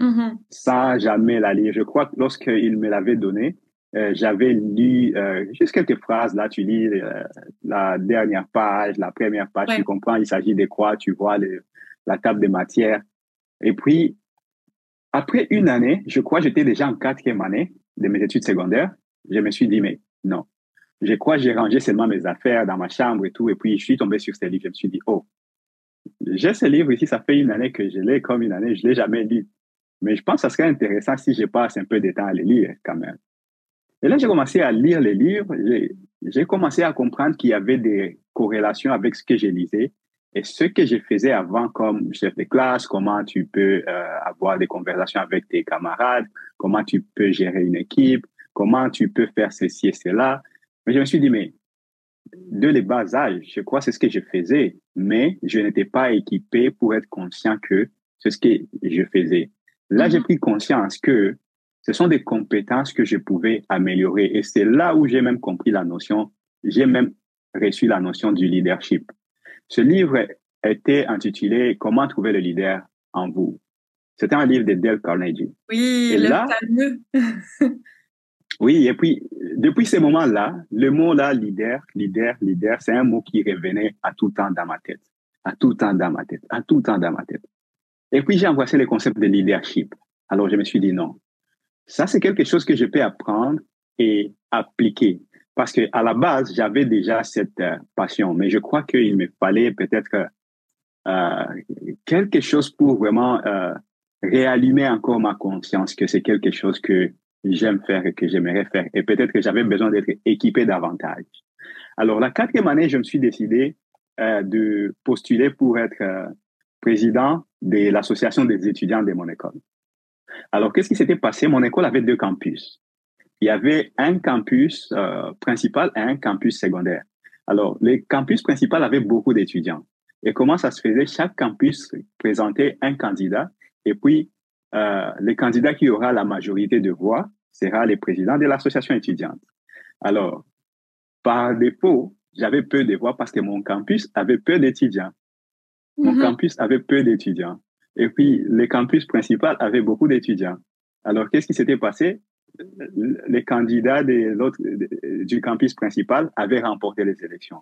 mm-hmm. sans jamais la lire. Je crois que lorsqu'il me l'avait donné, euh, j'avais lu euh, juste quelques phrases. Là, tu lis la dernière page, la première page, tu comprends, il s'agit de quoi, tu vois le, la table de matière. Et puis, après une année, je crois j'étais déjà en quatrième année de mes études secondaires, je me suis dit, mais non, je crois j'ai rangé seulement mes affaires dans ma chambre et tout, et puis je suis tombé sur ce livre, je me suis dit, oh, j'ai ce livre ici, ça fait une année que je l'ai comme une année, je l'ai jamais lu. Mais je pense que ça serait intéressant si je passe un peu de temps à le lire quand même. Et là, j'ai commencé à lire les livres, j'ai commencé à comprendre qu'il y avait des corrélations avec ce que je lisais et ce que je faisais avant comme chef de classe, comment tu peux euh, avoir des conversations avec tes camarades, comment tu peux gérer une équipe, comment tu peux faire ceci et cela. Mais je me suis dit, mais de les bas âges, je crois que c'est ce que je faisais, mais je n'étais pas équipé pour être conscient que c'est ce que je faisais. Là, j'ai mm-hmm. pris conscience que ce sont des compétences que je pouvais améliorer. Et c'est là où j'ai même compris la notion, j'ai même reçu la notion du leadership. Ce livre était intitulé Comment trouver le leader en vous. C'était un livre de Dale Carnegie. Oui, et le là, fameux. oui, et puis depuis ce moment-là, le mot là, leader, leader, leader, c'est un mot qui revenait à tout temps dans ma tête, à tout temps dans ma tête, à tout temps dans ma tête. Et puis, j'ai embrassé le concept de leadership. Alors, je me suis dit non. Ça, c'est quelque chose que je peux apprendre et appliquer. Parce que à la base, j'avais déjà cette euh, passion, mais je crois qu'il me fallait peut-être euh, quelque chose pour vraiment euh, réallumer encore ma conscience que c'est quelque chose que j'aime faire et que j'aimerais faire. Et peut-être que j'avais besoin d'être équipé davantage. Alors, la quatrième année, je me suis décidé euh, de postuler pour être euh, président de l'association des étudiants de mon école. Alors, qu'est-ce qui s'était passé? Mon école avait deux campus. Il y avait un campus euh, principal et un campus secondaire. Alors, le campus principal avait beaucoup d'étudiants. Et comment ça se faisait? Chaque campus présentait un candidat et puis euh, le candidat qui aura la majorité de voix sera le président de l'association étudiante. Alors, par défaut, j'avais peu de voix parce que mon campus avait peu d'étudiants. Mon mm-hmm. campus avait peu d'étudiants. Et puis, le campus principal avait beaucoup d'étudiants. Alors, qu'est-ce qui s'était passé? Les candidats de du campus principal avaient remporté les élections.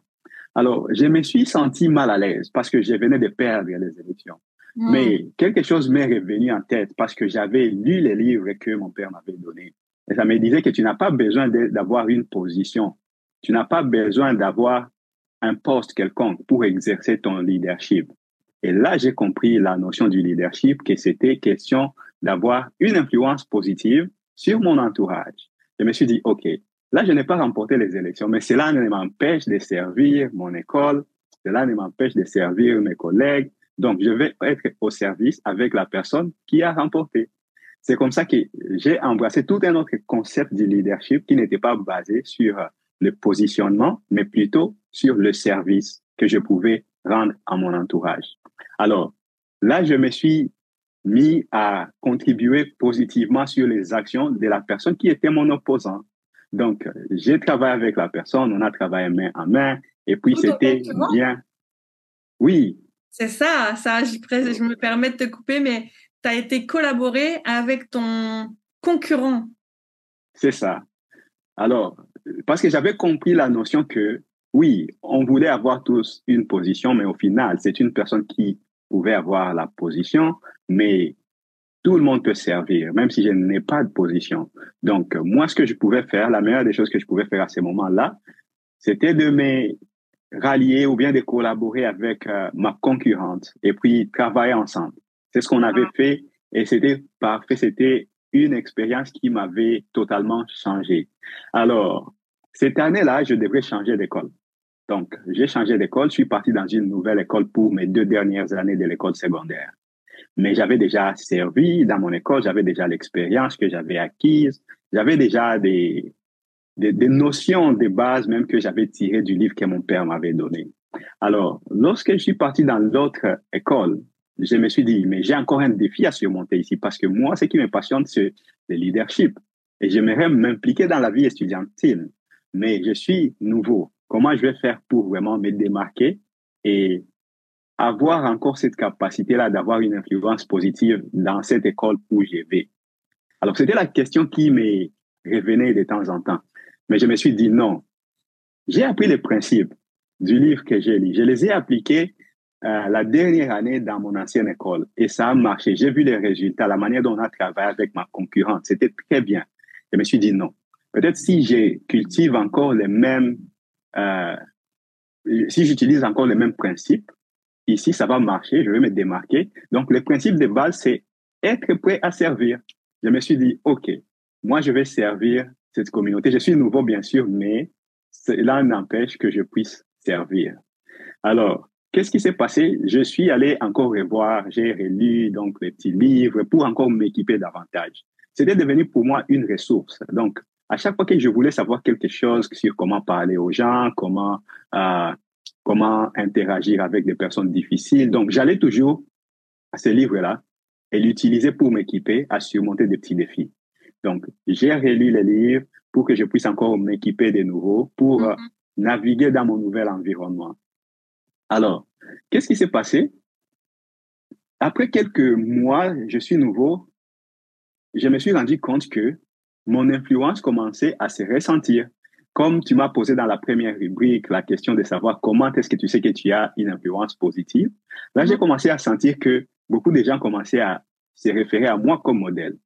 Alors, je me suis senti mal à l'aise parce que je venais de perdre les élections. Mm. Mais quelque chose m'est revenu en tête parce que j'avais lu les livres que mon père m'avait donnés. Et ça me disait que tu n'as pas besoin d'avoir une position. Tu n'as pas besoin d'avoir un poste quelconque pour exercer ton leadership. Et là, j'ai compris la notion du leadership, que c'était question d'avoir une influence positive sur mon entourage. Je me suis dit, OK, là, je n'ai pas remporté les élections, mais cela ne m'empêche de servir mon école, cela ne m'empêche de servir mes collègues. Donc, je vais être au service avec la personne qui a remporté. C'est comme ça que j'ai embrassé tout un autre concept du leadership qui n'était pas basé sur le positionnement, mais plutôt sur le service que je pouvais rendre à mon entourage. Alors, là, je me suis mis à contribuer positivement sur les actions de la personne qui était mon opposant. Donc, j'ai travaillé avec la personne, on a travaillé main en main, et puis c'était bien. Oui. C'est ça, ça, je, je me permets de te couper, mais tu as été collaboré avec ton concurrent. C'est ça. Alors, parce que j'avais compris la notion que, oui, on voulait avoir tous une position, mais au final, c'est une personne qui pouvait avoir la position, mais tout le monde peut servir, même si je n'ai pas de position. Donc, moi, ce que je pouvais faire, la meilleure des choses que je pouvais faire à ce moment-là, c'était de me rallier ou bien de collaborer avec euh, ma concurrente et puis travailler ensemble. C'est ce qu'on avait ah. fait et c'était parfait. C'était une expérience qui m'avait totalement changé. Alors, cette année-là, je devrais changer d'école. Donc, j'ai changé d'école. Je suis parti dans une nouvelle école pour mes deux dernières années de l'école secondaire. Mais j'avais déjà servi dans mon école, j'avais déjà l'expérience que j'avais acquise, j'avais déjà des, des, notions de base même que j'avais tirées du livre que mon père m'avait donné. Alors, lorsque je suis parti dans l'autre école, je me suis dit, mais j'ai encore un défi à surmonter ici parce que moi, ce qui me passionne, c'est le leadership. Et j'aimerais m'impliquer dans la vie estudiantine. Mais je suis nouveau. Comment je vais faire pour vraiment me démarquer et avoir encore cette capacité-là d'avoir une influence positive dans cette école où je vais? Alors, c'était la question qui me revenait de temps en temps. Mais je me suis dit non. J'ai appris les principes du livre que j'ai lu. Je les ai appliqués euh, la dernière année dans mon ancienne école et ça a marché. J'ai vu les résultats, la manière dont on a travaillé avec ma concurrente, c'était très bien. Je me suis dit non. Peut-être si je cultive encore les mêmes, euh, si j'utilise encore les mêmes principes, ici ça va marcher, je vais me démarquer. Donc le principe de base, c'est être prêt à servir. Je me suis dit, OK, moi je vais servir cette communauté. Je suis nouveau, bien sûr, mais cela n'empêche que je puisse servir. Alors, Qu'est-ce qui s'est passé? Je suis allé encore revoir, j'ai relu donc les petits livres pour encore m'équiper davantage. C'était devenu pour moi une ressource. Donc, à chaque fois que je voulais savoir quelque chose sur comment parler aux gens, comment euh, comment interagir avec des personnes difficiles, donc j'allais toujours à ces livres-là et l'utiliser pour m'équiper à surmonter des petits défis. Donc, j'ai relu les livres pour que je puisse encore m'équiper de nouveau, pour euh, mm-hmm. naviguer dans mon nouvel environnement. Alors, qu'est-ce qui s'est passé? Après quelques mois, je suis nouveau, je me suis rendu compte que mon influence commençait à se ressentir. comme tu m'as posé dans la première rubrique la question de savoir comment est-ce que tu sais que tu as une influence positive, là, j'ai mhm. commencé à sentir que beaucoup de gens commençaient à se référer à moi comme modèle.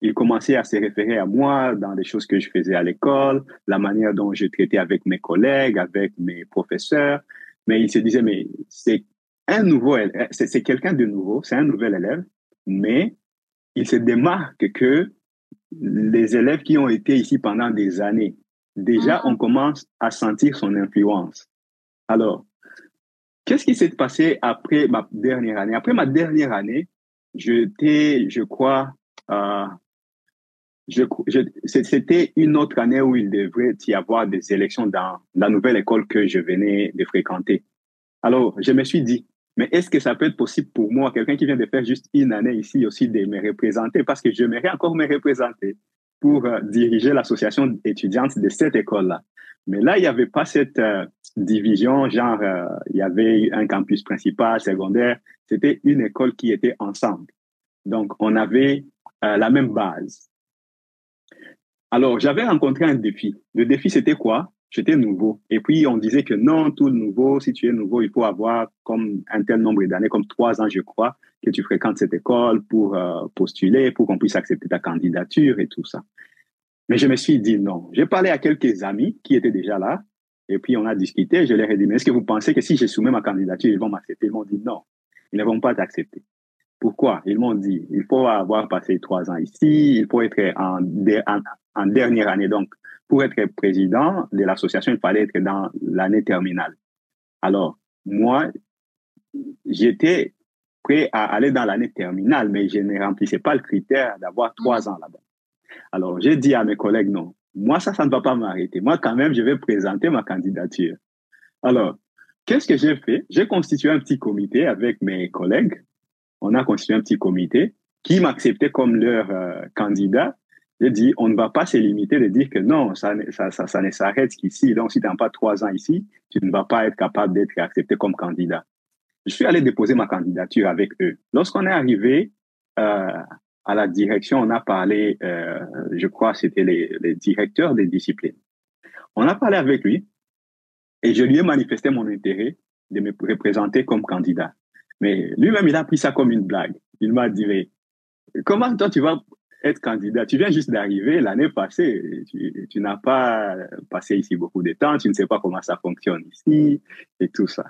Ils commençaient à se référer à moi dans les choses que je faisais à l'école, la manière dont je traitais avec mes collègues, avec mes professeurs. Mais ils se disaient, mais c'est un nouveau, c'est quelqu'un de nouveau, c'est un nouvel élève, mais il se démarque que les élèves qui ont été ici pendant des années, déjà, mm-hmm. on commence à sentir son influence. Alors, qu'est-ce qui s'est passé après ma dernière année? Après ma dernière année, j'étais, je crois, euh, je, c'était une autre année où il devrait y avoir des élections dans la nouvelle école que je venais de fréquenter. Alors, je me suis dit, mais est-ce que ça peut être possible pour moi, quelqu'un qui vient de faire juste une année ici aussi, de me représenter? Parce que j'aimerais encore me représenter pour euh, diriger l'association étudiante de cette école-là. Mais là, il n'y avait pas cette euh, division, genre, euh, il y avait un campus principal, secondaire. C'était une école qui était ensemble. Donc, on avait la même base. Alors, j'avais rencontré un défi. Le défi, c'était quoi? J'étais nouveau. Et puis, on disait que non, tout nouveau, si tu es nouveau, il faut avoir comme un tel nombre d'années, comme trois ans, je crois, que tu fréquentes cette école pour euh, postuler, pour qu'on puisse accepter ta candidature et tout ça. Mais je me suis dit non. J'ai parlé à quelques amis qui étaient déjà là. Et puis, on a discuté. Je leur ai dit, mais est-ce que vous pensez que si je soumets ma candidature, ils vont m'accepter? Ils m'ont dit non. Ils ne vont pas t'accepter. Pourquoi? Ils m'ont dit, il faut avoir passé trois ans ici, il faut être en, en, en dernière année. Donc, pour être président de l'association, il fallait être dans l'année terminale. Alors, moi, j'étais prêt à aller dans l'année terminale, mais je ne remplissais pas le critère d'avoir trois ans là-bas. Alors, j'ai dit à mes collègues, non, moi, ça, ça ne va pas m'arrêter. Moi, quand même, je vais présenter ma candidature. Alors, qu'est-ce que j'ai fait? J'ai constitué un petit comité avec mes collègues on a constitué un petit comité qui m'acceptait comme leur euh, candidat. J'ai dit, on ne va pas se limiter de dire que non, ça, ne s'arrête qu'ici. Donc, si tu n'as pas trois ans ici, tu ne vas pas être capable d'être accepté comme candidat. Je suis allé déposer ma candidature avec eux. Lorsqu'on est arrivé euh, à la direction, on a parlé, euh, je crois, c'était les, les directeurs des disciplines. On a parlé avec lui et je lui ai manifesté mon intérêt de me représenter comme candidat. Mais lui-même, il a pris ça comme une blague. Il m'a dit, mais comment toi, tu vas être candidat Tu viens juste d'arriver l'année passée. Tu, n'as pas passé ici beaucoup de temps. Tu ne sais pas comment ça fonctionne ici et tout ça.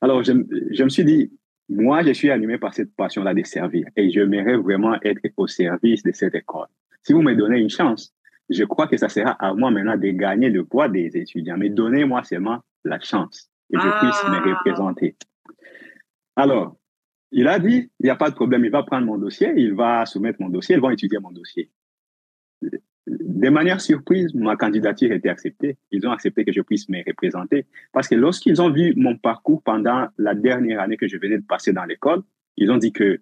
Alors, je, je me suis dit, moi, je suis animé par cette passion-là de servir et j'aimerais vraiment être au service de cette école. Si vous me donnez une chance, je crois que ça sera à moi maintenant de gagner le poids des étudiants. Mais donnez-moi seulement la chance que je puisse me ah. représenter. Alors, il a dit, il n'y a pas de problème, il va prendre mon dossier, il va soumettre mon dossier, ils vont étudier mon dossier. De manière surprise, ma candidature a été acceptée. Ils ont accepté que je puisse me représenter. Parce que lorsqu'ils ont vu mon parcours pendant la dernière année que je venais de passer dans l'école, ils ont dit que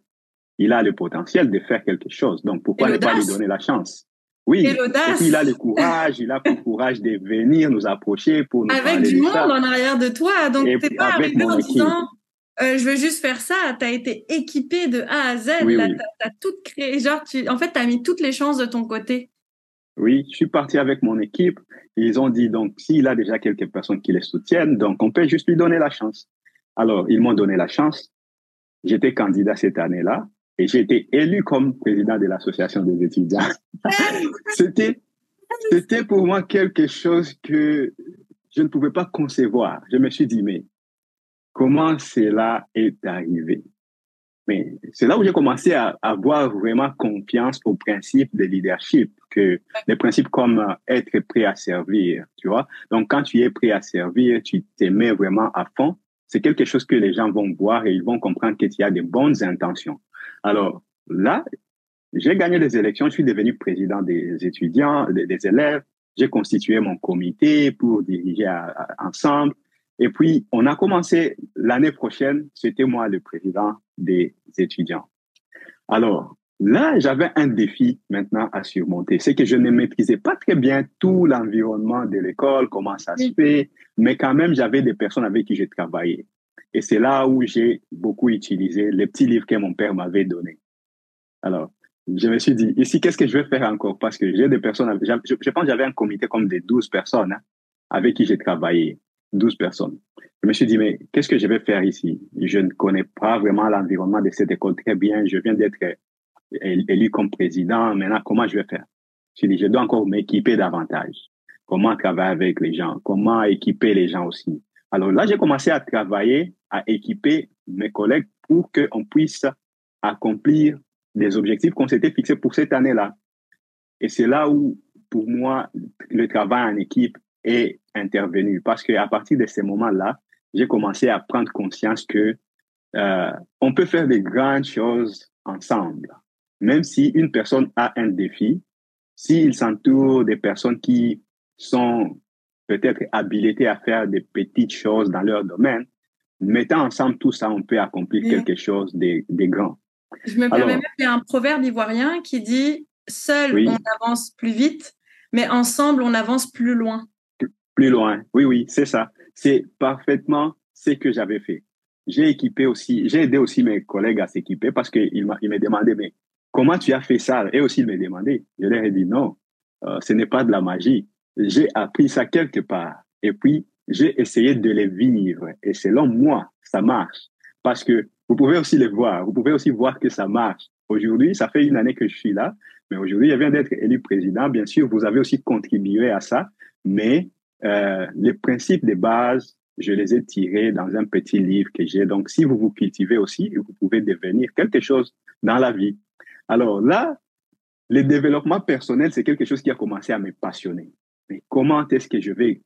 il a le potentiel de faire quelque chose. Donc, pourquoi ne pas lui donner la chance? Oui. Et, il a le courage, il a le courage de venir nous approcher pour nous Avec du monde en arrière de toi. Donc, t'es pas arrivé en disant, euh, je veux juste faire ça. Tu as été équipé de A à Z. Tu as, tout créé. Genre, tu, en fait, tu as mis toutes les chances de ton côté. Oui, je suis parti avec mon équipe. Ils ont dit, donc, s'il a déjà quelques personnes qui les soutiennent, donc on peut juste lui donner la chance. Alors, ils m'ont donné la chance. J'étais candidat cette année-là et j'ai été élu comme président de l'association des étudiants. c'était, c'était pour moi quelque chose que je ne pouvais pas concevoir. Je me suis dit, mais comment cela est arrivé. Mais c'est là où j'ai commencé à avoir vraiment confiance aux principes de leadership, que les principes comme euh, être prêt à servir, tu vois. Donc, quand tu es prêt à servir, tu t'aimais vraiment à fond. C'est quelque chose que les gens vont voir et ils vont comprendre que tu as de bonnes intentions. Alors, là, j'ai gagné des élections, je suis devenu président des étudiants, des, élèves. J'ai constitué mon comité pour diriger ensemble. Et puis, on a commencé l'année prochaine, c'était moi le président des étudiants. Alors, là, j'avais un défi maintenant à surmonter. C'est que je ne maîtrisais pas très bien tout l'environnement de l'école, comment ça se fait, mais quand même, j'avais des personnes avec qui j'ai travaillé. Et c'est là où j'ai beaucoup utilisé les petits livres que mon père m'avait donnés. Alors, je me suis dit, ici, qu'est-ce que je vais faire encore? Parce que j'ai des personnes, je, je pense que j'avais un comité comme de 12 personnes hein, avec qui j'ai travaillé, 12 personnes. Je me suis dit, mais qu'est-ce que je vais faire ici? Je ne connais pas vraiment l'environnement de cette école très bien. Je viens d'être élu comme président. Maintenant, comment je vais faire? Je dit, je dois encore m'équiper davantage. Comment travailler avec les gens? Comment équiper les gens aussi? Alors là, j'ai commencé à travailler, à équiper mes collègues pour qu'on puisse accomplir des objectifs qu'on s'était fixés pour cette année-là. Et c'est là où, pour moi, le travail en équipe est intervenu. Parce qu'à partir de ces moments-là, j'ai commencé à prendre conscience que euh, on peut faire des grandes choses ensemble. Même si une personne a un défi, s'il s'entoure des personnes qui sont peut-être habilitées à faire des petites choses dans leur domaine, mettant ensemble tout ça, on peut accomplir quelque chose de, de grand. Je me permets même, il y a un proverbe ivoirien qui dit Seul, on avance plus vite, mais ensemble, on avance plus loin. Plus loin, oui, oui, c'est ça. C'est parfaitement ce que j'avais fait. J'ai équipé aussi, j'ai aidé aussi mes collègues à s'équiper parce qu'ils me demandaient, mais comment tu as fait ça? Et aussi, ils me demandaient. Je leur ai dit, non, euh, ce n'est pas de la magie. J'ai appris ça quelque part. Et puis, j'ai essayé de les vivre. Et selon moi, ça marche. Parce que vous pouvez aussi le voir. Vous pouvez aussi voir que ça marche. Aujourd'hui, ça fait une année que je suis là, mais aujourd'hui, je viens d'être élu président. Bien sûr, vous avez aussi contribué à ça, mais euh, les principes de base, je les ai tirés dans un petit livre que j'ai. Donc, si vous vous cultivez aussi, vous pouvez devenir quelque chose dans la vie. Alors là, le développement personnel, c'est quelque chose qui a commencé à me passionner. Mais comment est-ce que je vais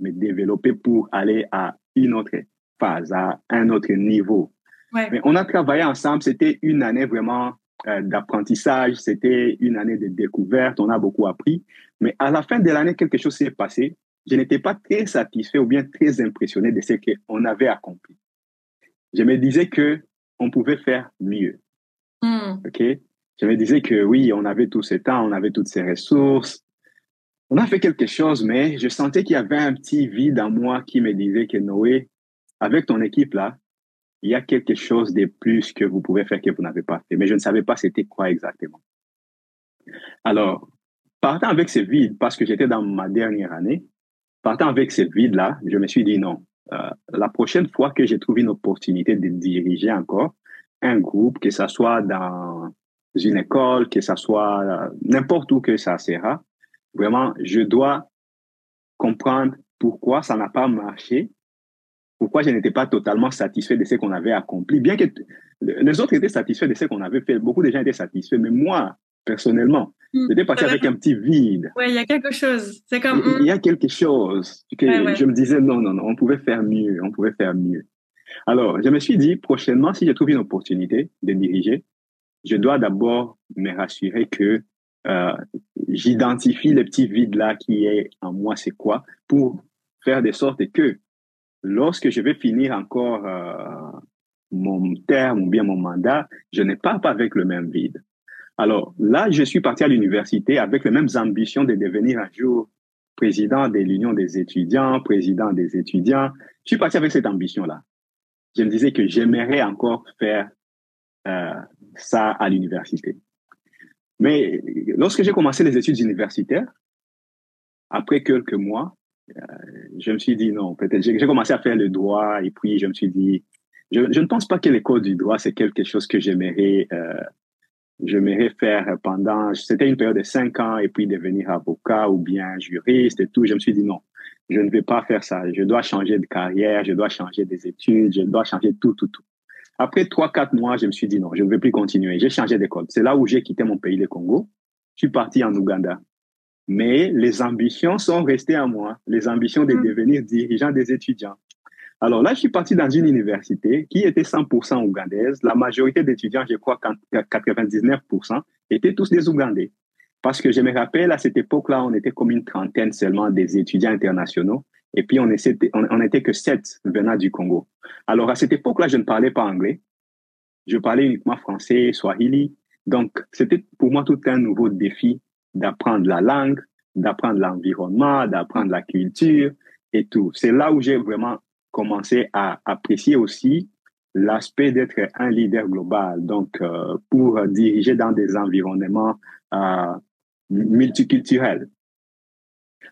me développer pour aller à une autre phase, à un autre niveau? Mais on a travaillé ensemble. C'était une année vraiment euh, d'apprentissage. C'était une année de découverte. On a beaucoup appris. Mais à la fin de l'année, quelque chose s'est passé. Je n'étais pas très satisfait ou bien très impressionné de ce qu'on avait accompli. Je me disais que on pouvait faire mieux. Hmm. OK? Je me disais que oui, on avait tout ce temps, on avait toutes ces ressources. On a fait quelque chose, mais je sentais qu'il y avait un petit vide en moi qui me disait que Noé, avec ton équipe là, il y a quelque chose de plus que vous pouvez faire que vous n'avez pas fait. Mais je ne savais pas c'était quoi exactement. Alors, partant avec ce vide, parce que j'étais dans ma dernière année, partant avec ce vide-là, je me suis dit non. Euh, la prochaine fois que j'ai trouvé une opportunité de diriger encore un groupe, que ce soit dans une école, que ce soit euh, n'importe où que ça sera, vraiment, je dois comprendre pourquoi ça n'a pas marché pourquoi je n'étais pas totalement satisfait de ce qu'on avait accompli, bien que les autres étaient satisfaits de ce qu'on avait fait. Beaucoup de gens étaient satisfaits, mais moi, personnellement. J'étais passé avec un petit vide. Oui, il y a quelque chose. C'est comme. Il y a quelque chose que je me disais non, non, non, on pouvait faire mieux, on pouvait faire mieux. Alors, je me suis dit, prochainement, si je trouve une opportunité de diriger, je dois d'abord me rassurer que euh, j'identifie le petit vide là qui est en moi, c'est quoi, pour faire de sorte que lorsque je vais finir encore euh, mon terme ou bien mon mandat, je pars pas avec le même vide. Alors là, je suis parti à l'université avec les mêmes ambitions de devenir un jour président de l'Union des étudiants, président des étudiants. Je suis parti avec cette ambition-là. Je me disais que j'aimerais encore faire euh, ça à l'université. Mais lorsque j'ai commencé les études universitaires, après quelques mois, euh, je me suis dit non, peut-être. J'ai commencé à faire le droit et puis je me suis dit, je, je ne pense pas que l'école du droit, c'est quelque chose que j'aimerais euh, j'aimerais faire pendant, c'était une période de cinq ans et puis devenir avocat ou bien juriste et tout. Je me suis dit non, je ne vais pas faire ça. Je dois changer de carrière, je dois changer des études, je dois changer tout, tout, tout. Après trois, quatre mois, je me suis dit non, je ne vais plus continuer. J'ai changé d'école. C'est là où j'ai quitté mon pays, le Congo. Je suis parti en Ouganda mais les ambitions sont restées à moi, les ambitions de mm. devenir dirigeant des étudiants. Alors là, je suis parti dans une université qui était 100% ougandaise. La majorité d'étudiants, je crois 99%, étaient tous des Ougandais. Parce que je me rappelle, à cette époque-là, on était comme une trentaine seulement des étudiants internationaux. Et puis, on on, était que sept venant du Congo. Alors, à cette époque-là, je ne parlais pas anglais. Je parlais uniquement français, swahili. Donc, c'était pour moi tout un nouveau défi d'apprendre la langue, d'apprendre l'environnement, d'apprendre la culture et tout. C'est là où j'ai vraiment commencé à apprécier aussi l'aspect d'être un leader global, donc euh, pour diriger dans des environnements euh, multiculturels.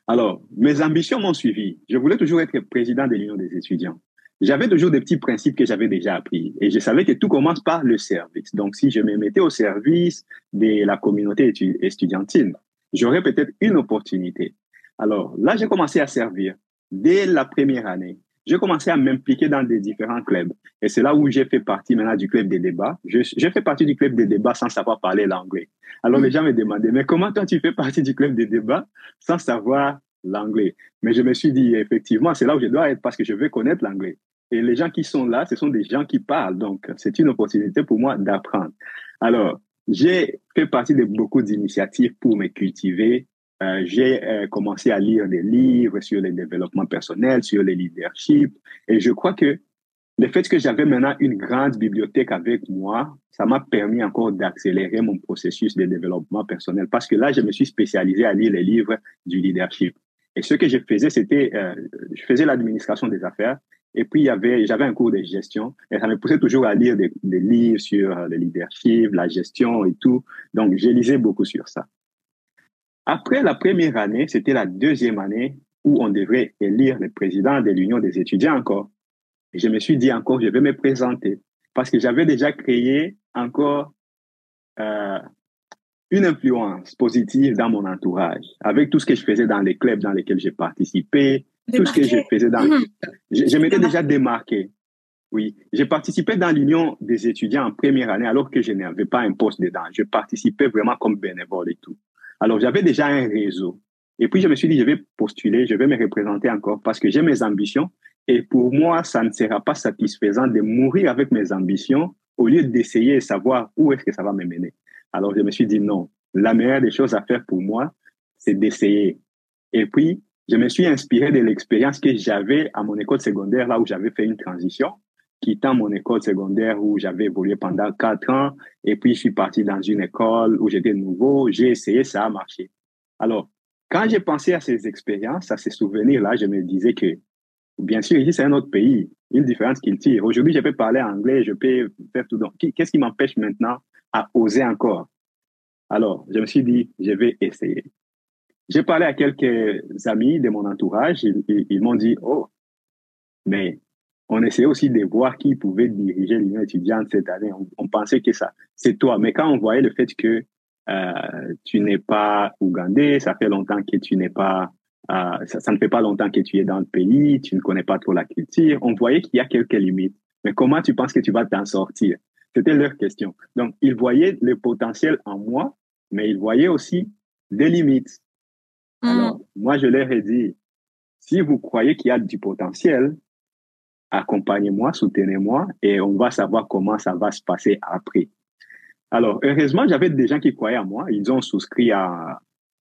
Alors, mes ambitions m'ont suivi. Je voulais toujours être président de l'Union des étudiants. J'avais toujours des petits principes que j'avais déjà appris et je savais que tout commence par le service. Donc, si je me mettais au service de la communauté étudiantine, j'aurais peut-être une opportunité. Alors, là, j'ai commencé à servir dès la première année. J'ai commencé à m'impliquer dans des différents clubs. Et c'est là où j'ai fait partie maintenant du club des débats. J'ai fait partie du club des débats sans savoir parler l'anglais. Alors les gens me demandaient, mais comment toi tu fais partie du club des débats sans savoir l'anglais? Mais je me suis dit, effectivement, c'est là où je dois être parce que je veux connaître l'anglais. Et les gens qui sont là, ce sont des gens qui parlent. Donc, c'est une opportunité pour moi d'apprendre. Alors, j'ai fait partie de beaucoup d'initiatives pour me cultiver, euh, j'ai euh, commencé à lire des livres sur le développement personnel, sur le leadership. Et je crois que le fait que j'avais maintenant une grande bibliothèque avec moi, ça m'a permis encore d'accélérer mon processus de développement personnel parce que là, je me suis spécialisé à lire les livres du leadership. Et ce que je faisais, c'était, euh, je faisais l'administration des affaires et puis j'avais un cours de gestion et ça me poussait toujours à lire des, des livres sur le leadership, la gestion et tout. Donc, j'ai lisé beaucoup sur ça. Après la première année, c'était la deuxième année où on devrait élire le président de l'Union des étudiants encore. Et je me suis dit encore, je vais me présenter parce que j'avais déjà créé encore euh, une influence positive dans mon entourage, avec tout ce que je faisais dans les clubs dans lesquels j'ai participé, tout ce que je faisais dans... Mmh. Je, je m'étais déjà démarqué. Oui, j'ai participé dans l'Union des étudiants en première année alors que je n'avais pas un poste dedans. Je participais vraiment comme bénévole et tout. Alors, j'avais déjà un réseau. Et puis, je me suis dit, je vais postuler, je vais me représenter encore parce que j'ai mes ambitions. Et pour moi, ça ne sera pas satisfaisant de mourir avec mes ambitions au lieu d'essayer de savoir où est-ce que ça va me mener. Alors, je me suis dit, non, la meilleure des choses à faire pour moi, c'est d'essayer. Et puis, je me suis inspiré de l'expérience que j'avais à mon école secondaire, là où j'avais fait une transition quittant mon école secondaire où j'avais évolué pendant quatre ans, et puis je suis parti dans une école où j'étais nouveau, j'ai essayé, ça a marché. Alors, quand j'ai pensé à ces expériences, à ces souvenirs-là, je me disais que, bien sûr, ici, c'est un autre pays, une différence qu'il tire. Aujourd'hui, je peux parler anglais, je peux faire tout. Donc, qu'est-ce qui m'empêche maintenant à oser encore? Alors, je me suis dit, je vais essayer. J'ai parlé à quelques amis de mon entourage, ils m'ont dit, oh, mais on essayait aussi de voir qui pouvait diriger l'Union étudiante cette année. On, pensait que ça, c'est toi. Mais quand on voyait le fait que euh, tu n'es pas ougandais, ça fait longtemps que tu n'es pas, euh, ça, ne fait pas longtemps que tu es dans le pays, tu ne connais pas trop la culture, on voyait qu'il y a quelques limites. Mais comment tu penses que tu vas t'en sortir? C'était leur question. Donc, ils voyaient le potentiel en moi, mais ils voyaient aussi des limites. Mmh. Alors, moi, je leur ai dit, si vous croyez qu'il y a du potentiel, accompagnez-moi, soutenez-moi et on va savoir comment ça va se passer après. Alors, heureusement, j'avais des gens qui croyaient à moi. Ils ont souscrit à,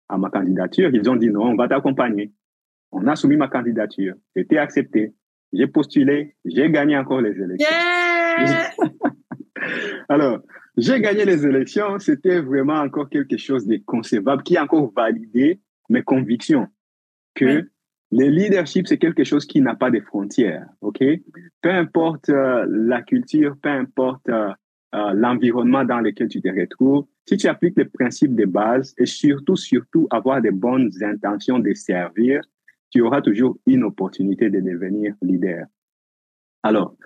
à ma candidature. Ils ont dit non, on va t'accompagner. On a soumis ma candidature. C'était accepté. J'ai postulé. J'ai gagné encore les élections. Alors, j'ai gagné les élections. C'était vraiment encore quelque chose de concevable qui a encore validé mes convictions que le leadership, c'est quelque chose qui n'a pas de frontières, OK? Peu importe euh, la culture, peu importe euh, euh, l'environnement dans lequel tu te retrouves, si tu appliques les principes de base et surtout, surtout avoir de bonnes intentions de servir, tu auras toujours une opportunité de devenir leader. Alors,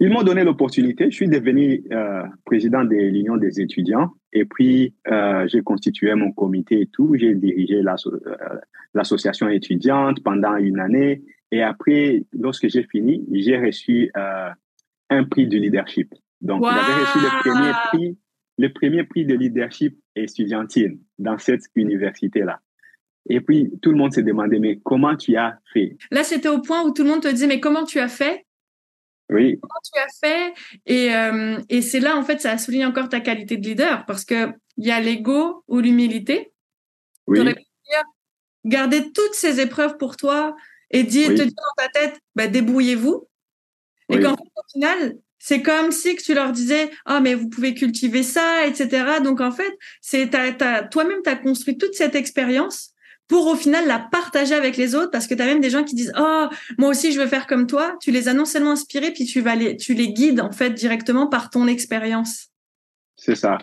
ils m'ont donné l'opportunité. Je suis devenu euh, président de l'Union des étudiants et puis euh, j'ai constitué mon comité et tout. J'ai dirigé euh, l'association étudiante pendant une année et après, lorsque j'ai fini, j'ai reçu euh, un prix du leadership. Donc, j'avais reçu le premier prix, le premier prix de leadership étudiantine dans cette université-là. Et puis, tout le monde s'est demandé, mais comment tu as fait? Là, c'était au point où tout le monde te dit, mais comment tu as fait? Oui. Comment tu as fait? Et, euh, et c'est là, en fait, ça a souligné encore ta qualité de leader parce qu'il y a l'ego ou l'humilité. Oui. garder toutes ces épreuves pour toi et dire, te dire dans ta tête, bah, débrouillez-vous. Et qu'en fait, au final, c'est comme si que tu leur disais, ah, mais vous pouvez cultiver ça, etc. Donc, en fait, c'est toi-même, tu as construit toute cette expérience pour au final la partager avec les autres parce que tu as même des gens qui disent "Oh, moi aussi je veux faire comme toi." Tu les as non seulement inspirés puis tu vas les tu les guides en fait directement par ton expérience. C'est ça.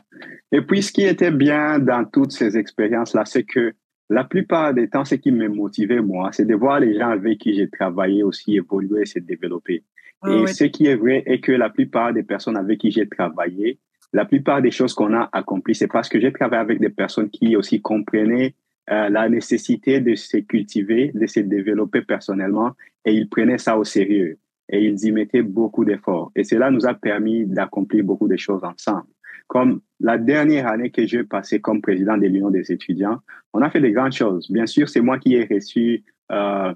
Et puis ce qui était bien dans toutes ces expériences là, c'est que la plupart des temps, ce qui me motivait, moi, c'est de voir les gens avec qui j'ai travaillé aussi évoluer et se développer. Ah et ce qui est vrai est que la plupart des personnes avec qui j'ai travaillé, la plupart des choses qu'on a accomplies, c'est parce que j'ai travaillé avec des personnes qui aussi comprenaient euh, la nécessité de se cultiver, de se développer personnellement, et ils prenaient ça au sérieux. Et ils y mettaient beaucoup d'efforts. Et cela nous a permis d'accomplir beaucoup de choses ensemble. Comme la dernière année que j'ai passée comme président de l'Union des étudiants, on a fait de grandes choses. Bien sûr, c'est moi qui ai reçu euh,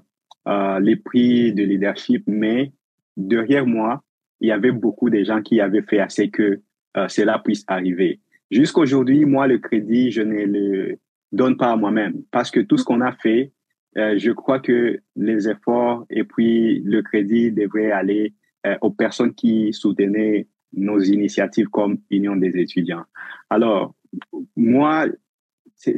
euh, les prix de leadership, mais derrière moi, il y avait beaucoup de gens qui avaient fait assez que cela puisse arriver. Jusqu'aujourd'hui, moi, le crédit, je ne le donne pas à moi-même parce que tout ce qu'on a fait, euh, je crois que les efforts et puis le crédit devraient aller euh, aux personnes qui soutenaient nos initiatives comme Union des étudiants. Alors, moi, ce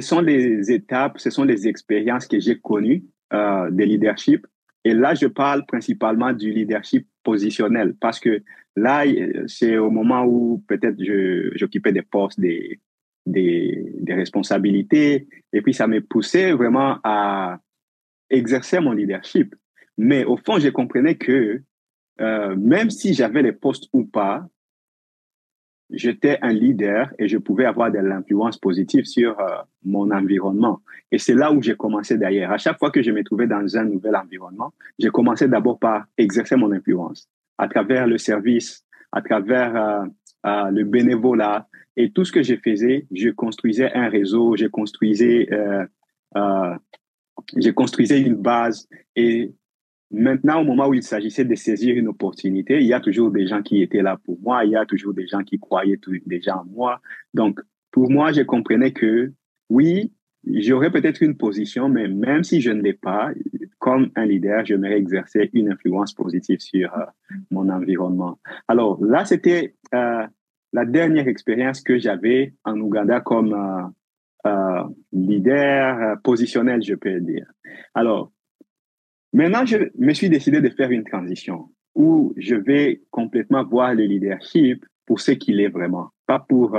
sont les étapes, ce sont les expériences que j'ai connues euh, de leadership. Et là, je parle principalement du leadership positionnel parce que là, c'est au moment où peut-être j'occupais des postes, des, des, responsabilités, et puis ça me poussait vraiment à exercer mon leadership. Mais au fond, je comprenais que euh, même si j'avais les postes ou pas, j'étais un leader et je pouvais avoir de l'influence positive sur euh, mon environnement. Et c'est là où j'ai commencé d'ailleurs. À chaque fois que je me trouvais dans un nouvel environnement, j'ai commencé d'abord par exercer mon influence à travers le service, à travers euh, euh le bénévolat et tout ce que je faisais. Je construisais un réseau, je construisais, euh, je construisais une base et Maintenant, au moment où il s'agissait de saisir une opportunité, il y a toujours des gens qui étaient là pour moi, il y a toujours des gens qui croyaient déjà en moi. Donc, pour moi, je comprenais que oui, j'aurais peut-être une position, mais même si je ne l'ai pas, comme un leader, j'aimerais exercer une influence positive sur euh, mon environnement. Alors là, c'était euh, la dernière expérience que j'avais en Ouganda comme euh, leader positionnel, je peux dire. Alors, Maintenant, je me suis décidé de faire une transition où je vais complètement voir le leadership pour ce qu'il est vraiment, pas pour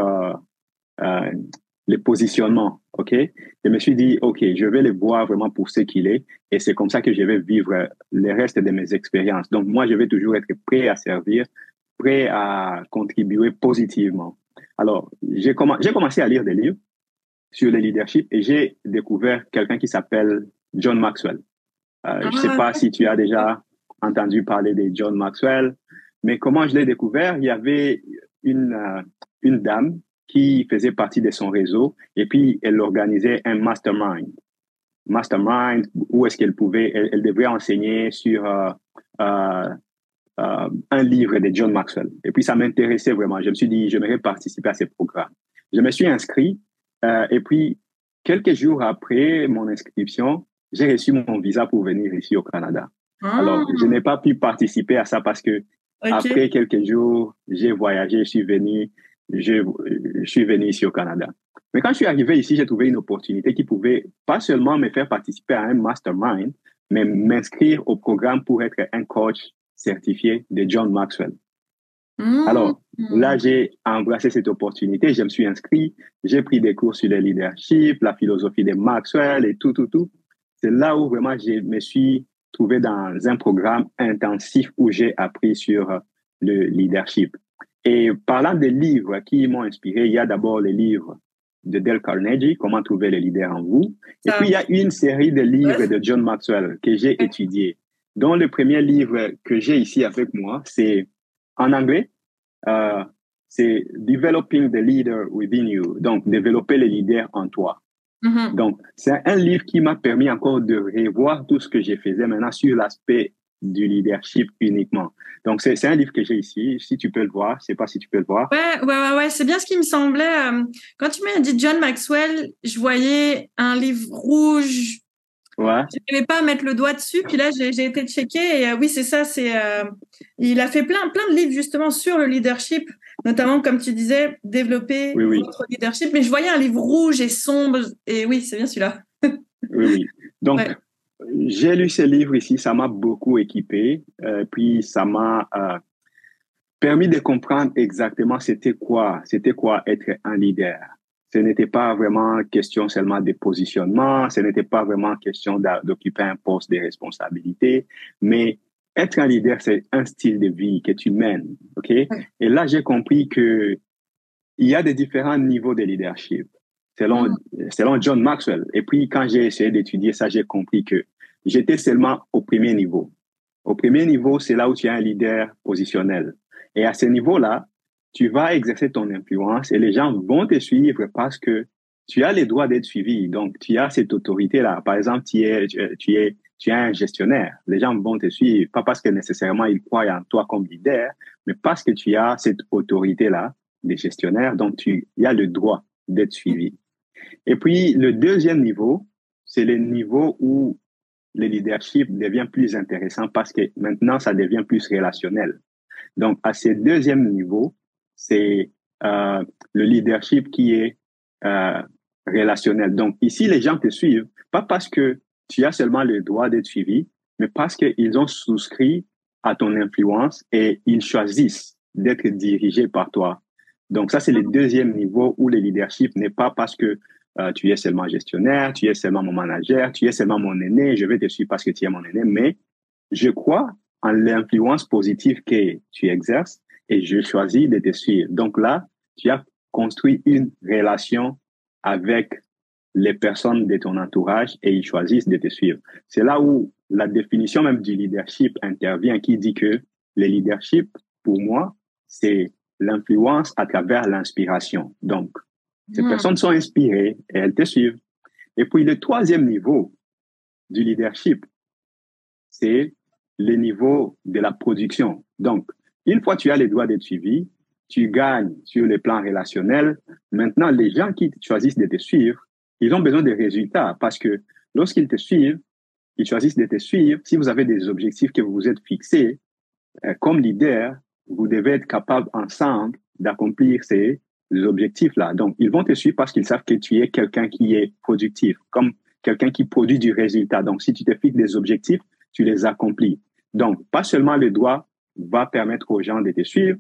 les positionnements, ok? Je me suis dit, ok, je vais le voir vraiment pour ce qu'il est, et c'est comme ça que je vais vivre le reste de mes expériences. Donc moi, je vais toujours être prêt à servir, prêt à contribuer positivement. Alors, j'ai commencé à lire des livres sur le leadership et j'ai découvert quelqu'un qui s'appelle John Maxwell. Euh, je ne sais ah, pas si tu as déjà entendu parler de John Maxwell, mais comment je l'ai découvert, il y avait une, euh, une dame qui faisait partie de son réseau et puis elle organisait un mastermind. Mastermind, où est-ce qu'elle pouvait, elle, devait enseigner sur euh, euh, euh, un livre de John Maxwell. Et puis ça m'intéressait vraiment. Je me suis dit, j'aimerais participer à ce programme. Je me suis inscrit et puis quelques jours après mon inscription, j'ai reçu mon visa pour venir ici au Canada. Alors, je n'ai pas pu participer à ça parce que après quelques jours, j'ai voyagé, je suis venu, je, je, suis venu ici au Canada. Mais quand je suis arrivé ici, j'ai trouvé une opportunité qui pouvait pas seulement me faire participer à un mastermind, mais m'inscrire au programme pour être un coach certifié de John Maxwell. Mmh. Alors, là, j'ai embrassé cette opportunité, je me suis inscrit, j'ai pris des cours sur le leadership, la philosophie de Maxwell et tout, tout, tout c'est là où vraiment je me suis trouvé dans un programme intensif où j'ai appris sur le leadership. Et parlant des livres qui m'ont inspiré, il y a d'abord les livres de Dale Carnegie, Comment trouver les leaders en vous. Et puis, il y a une série de livres de John Maxwell que j'ai étudié, dont le premier livre que j'ai ici avec moi, c'est en anglais, euh, c'est Developing the Leader Within You, donc développer le leader en toi. Mm-hmm. Donc, c'est un livre qui m'a permis encore de revoir tout ce que j'ai faisais maintenant sur l'aspect du leadership uniquement. Donc, c'est un livre que j'ai ici. Si tu peux le voir, je sais pas si tu peux le voir. Ouais, ouais, ouais, ouais. c'est bien ce qui me semblait. Euh, quand tu m'as dit John Maxwell, je voyais un livre rouge. Ouais. Je n'arrivais pas à mettre le doigt dessus. Puis là, j'ai été checké et euh, oui, c'est ça. C'est, euh, il a fait plein, plein de livres justement sur le leadership. notamment, comme tu disais, développer votre leadership. Mais je voyais un livre rouge et sombre. Et oui, c'est bien celui-là. oui, oui. Donc, j'ai lu ce livre ici. Ça m'a beaucoup équipé. Euh, puis, ça m'a euh, permis de comprendre exactement c'était quoi, c'était quoi être un leader. Ce n'était pas vraiment question seulement de positionnement, ce n'était pas vraiment question d'occuper un poste de responsabilité, mais être un leader, c'est un style de vie que tu mènes, ok? Et là, j'ai compris que il y a des différents niveaux de leadership selon, mm. selon John Maxwell. Et puis, quand j'ai essayé d'étudier ça, j'ai compris que j'étais seulement au premier niveau. Au premier niveau, c'est là où tu es un leader positionnel. Et à ce niveau-là, tu vas exercer ton influence et les gens vont te suivre parce que tu as les droits d'être suivi. Donc, tu as cette autorité-là. Par exemple, tu es, tu es, tu es un gestionnaire. Les gens vont te suivre, pas parce que nécessairement ils croient en toi comme leader, mais parce que tu as cette autorité-là des gestionnaires. Donc, tu y as le droit d'être suivi. Et puis, le deuxième niveau, c'est le niveau où le leadership devient plus intéressant parce que maintenant, ça devient plus relationnel. Donc, à ce deuxième niveau, c'est euh, le leadership qui est euh, relationnel. Donc, ici, les gens te suivent, pas parce que tu as seulement le droit d'être suivi, mais parce qu'ils ont souscrit à ton influence et ils choisissent d'être dirigés par toi. Donc, ça, c'est le deuxième niveau où le leadership n'est pas parce que euh, tu es seulement gestionnaire, tu es seulement mon manager, tu es seulement mon aîné, je vais te suivre parce que tu es mon aîné, mais je crois en l'influence positive que tu exerces et je choisis de te suivre. Donc là, tu as construit une relation avec les personnes de ton entourage et ils choisissent de te suivre. C'est là où la définition même du leadership intervient qui dit que le leadership, pour moi, c'est l'influence à travers l'inspiration. Donc, ces hmm. personnes sont inspirées et elles te suivent. Et puis, le troisième niveau du leadership, c'est le niveau de la production. Donc, une fois que tu as les droits d'être suivi, tu gagnes sur les plans relationnels. Maintenant, les gens qui choisissent de te suivre, ils ont besoin de résultats parce que lorsqu'ils te suivent, ils choisissent de te suivre. Si vous avez des objectifs que vous vous êtes fixés, euh, comme leader, vous devez être capable ensemble d'accomplir ces objectifs-là. Donc, ils vont te suivre parce qu'ils savent que tu es quelqu'un qui est productif, comme quelqu'un qui produit du résultat. Donc, si tu te fixes des objectifs, tu les accomplis. Donc, pas seulement le droit va permettre aux gens de te suivre,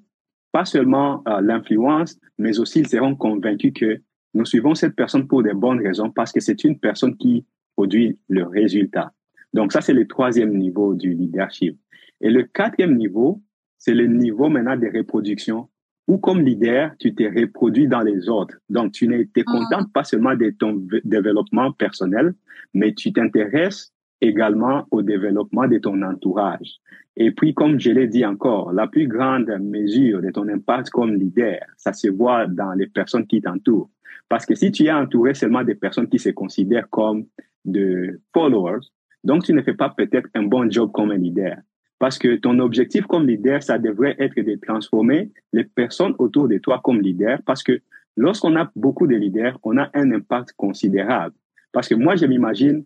pas seulement euh, l'influence, mais aussi ils seront convaincus que nous suivons cette personne pour des bonnes raisons parce que c'est une personne qui produit le résultat. Donc ça, c'est le troisième niveau du leadership. Et le quatrième niveau, c'est le niveau maintenant de reproduction où comme leader, tu t'es reproduit dans les autres. Donc tu n'es ah. content pas seulement de ton développement personnel, mais tu t'intéresses également au développement de ton entourage. Et puis, comme je l'ai dit encore, la plus grande mesure de ton impact comme leader, ça se voit dans les personnes qui t'entourent. Parce que si tu es entouré seulement des personnes qui se considèrent comme de followers, donc tu ne fais pas peut-être un bon job comme un leader. Parce que ton objectif comme leader, ça devrait être de transformer les personnes autour de toi comme leader. Parce que lorsqu'on a beaucoup de leaders, on a un impact considérable. Parce que moi, je m'imagine,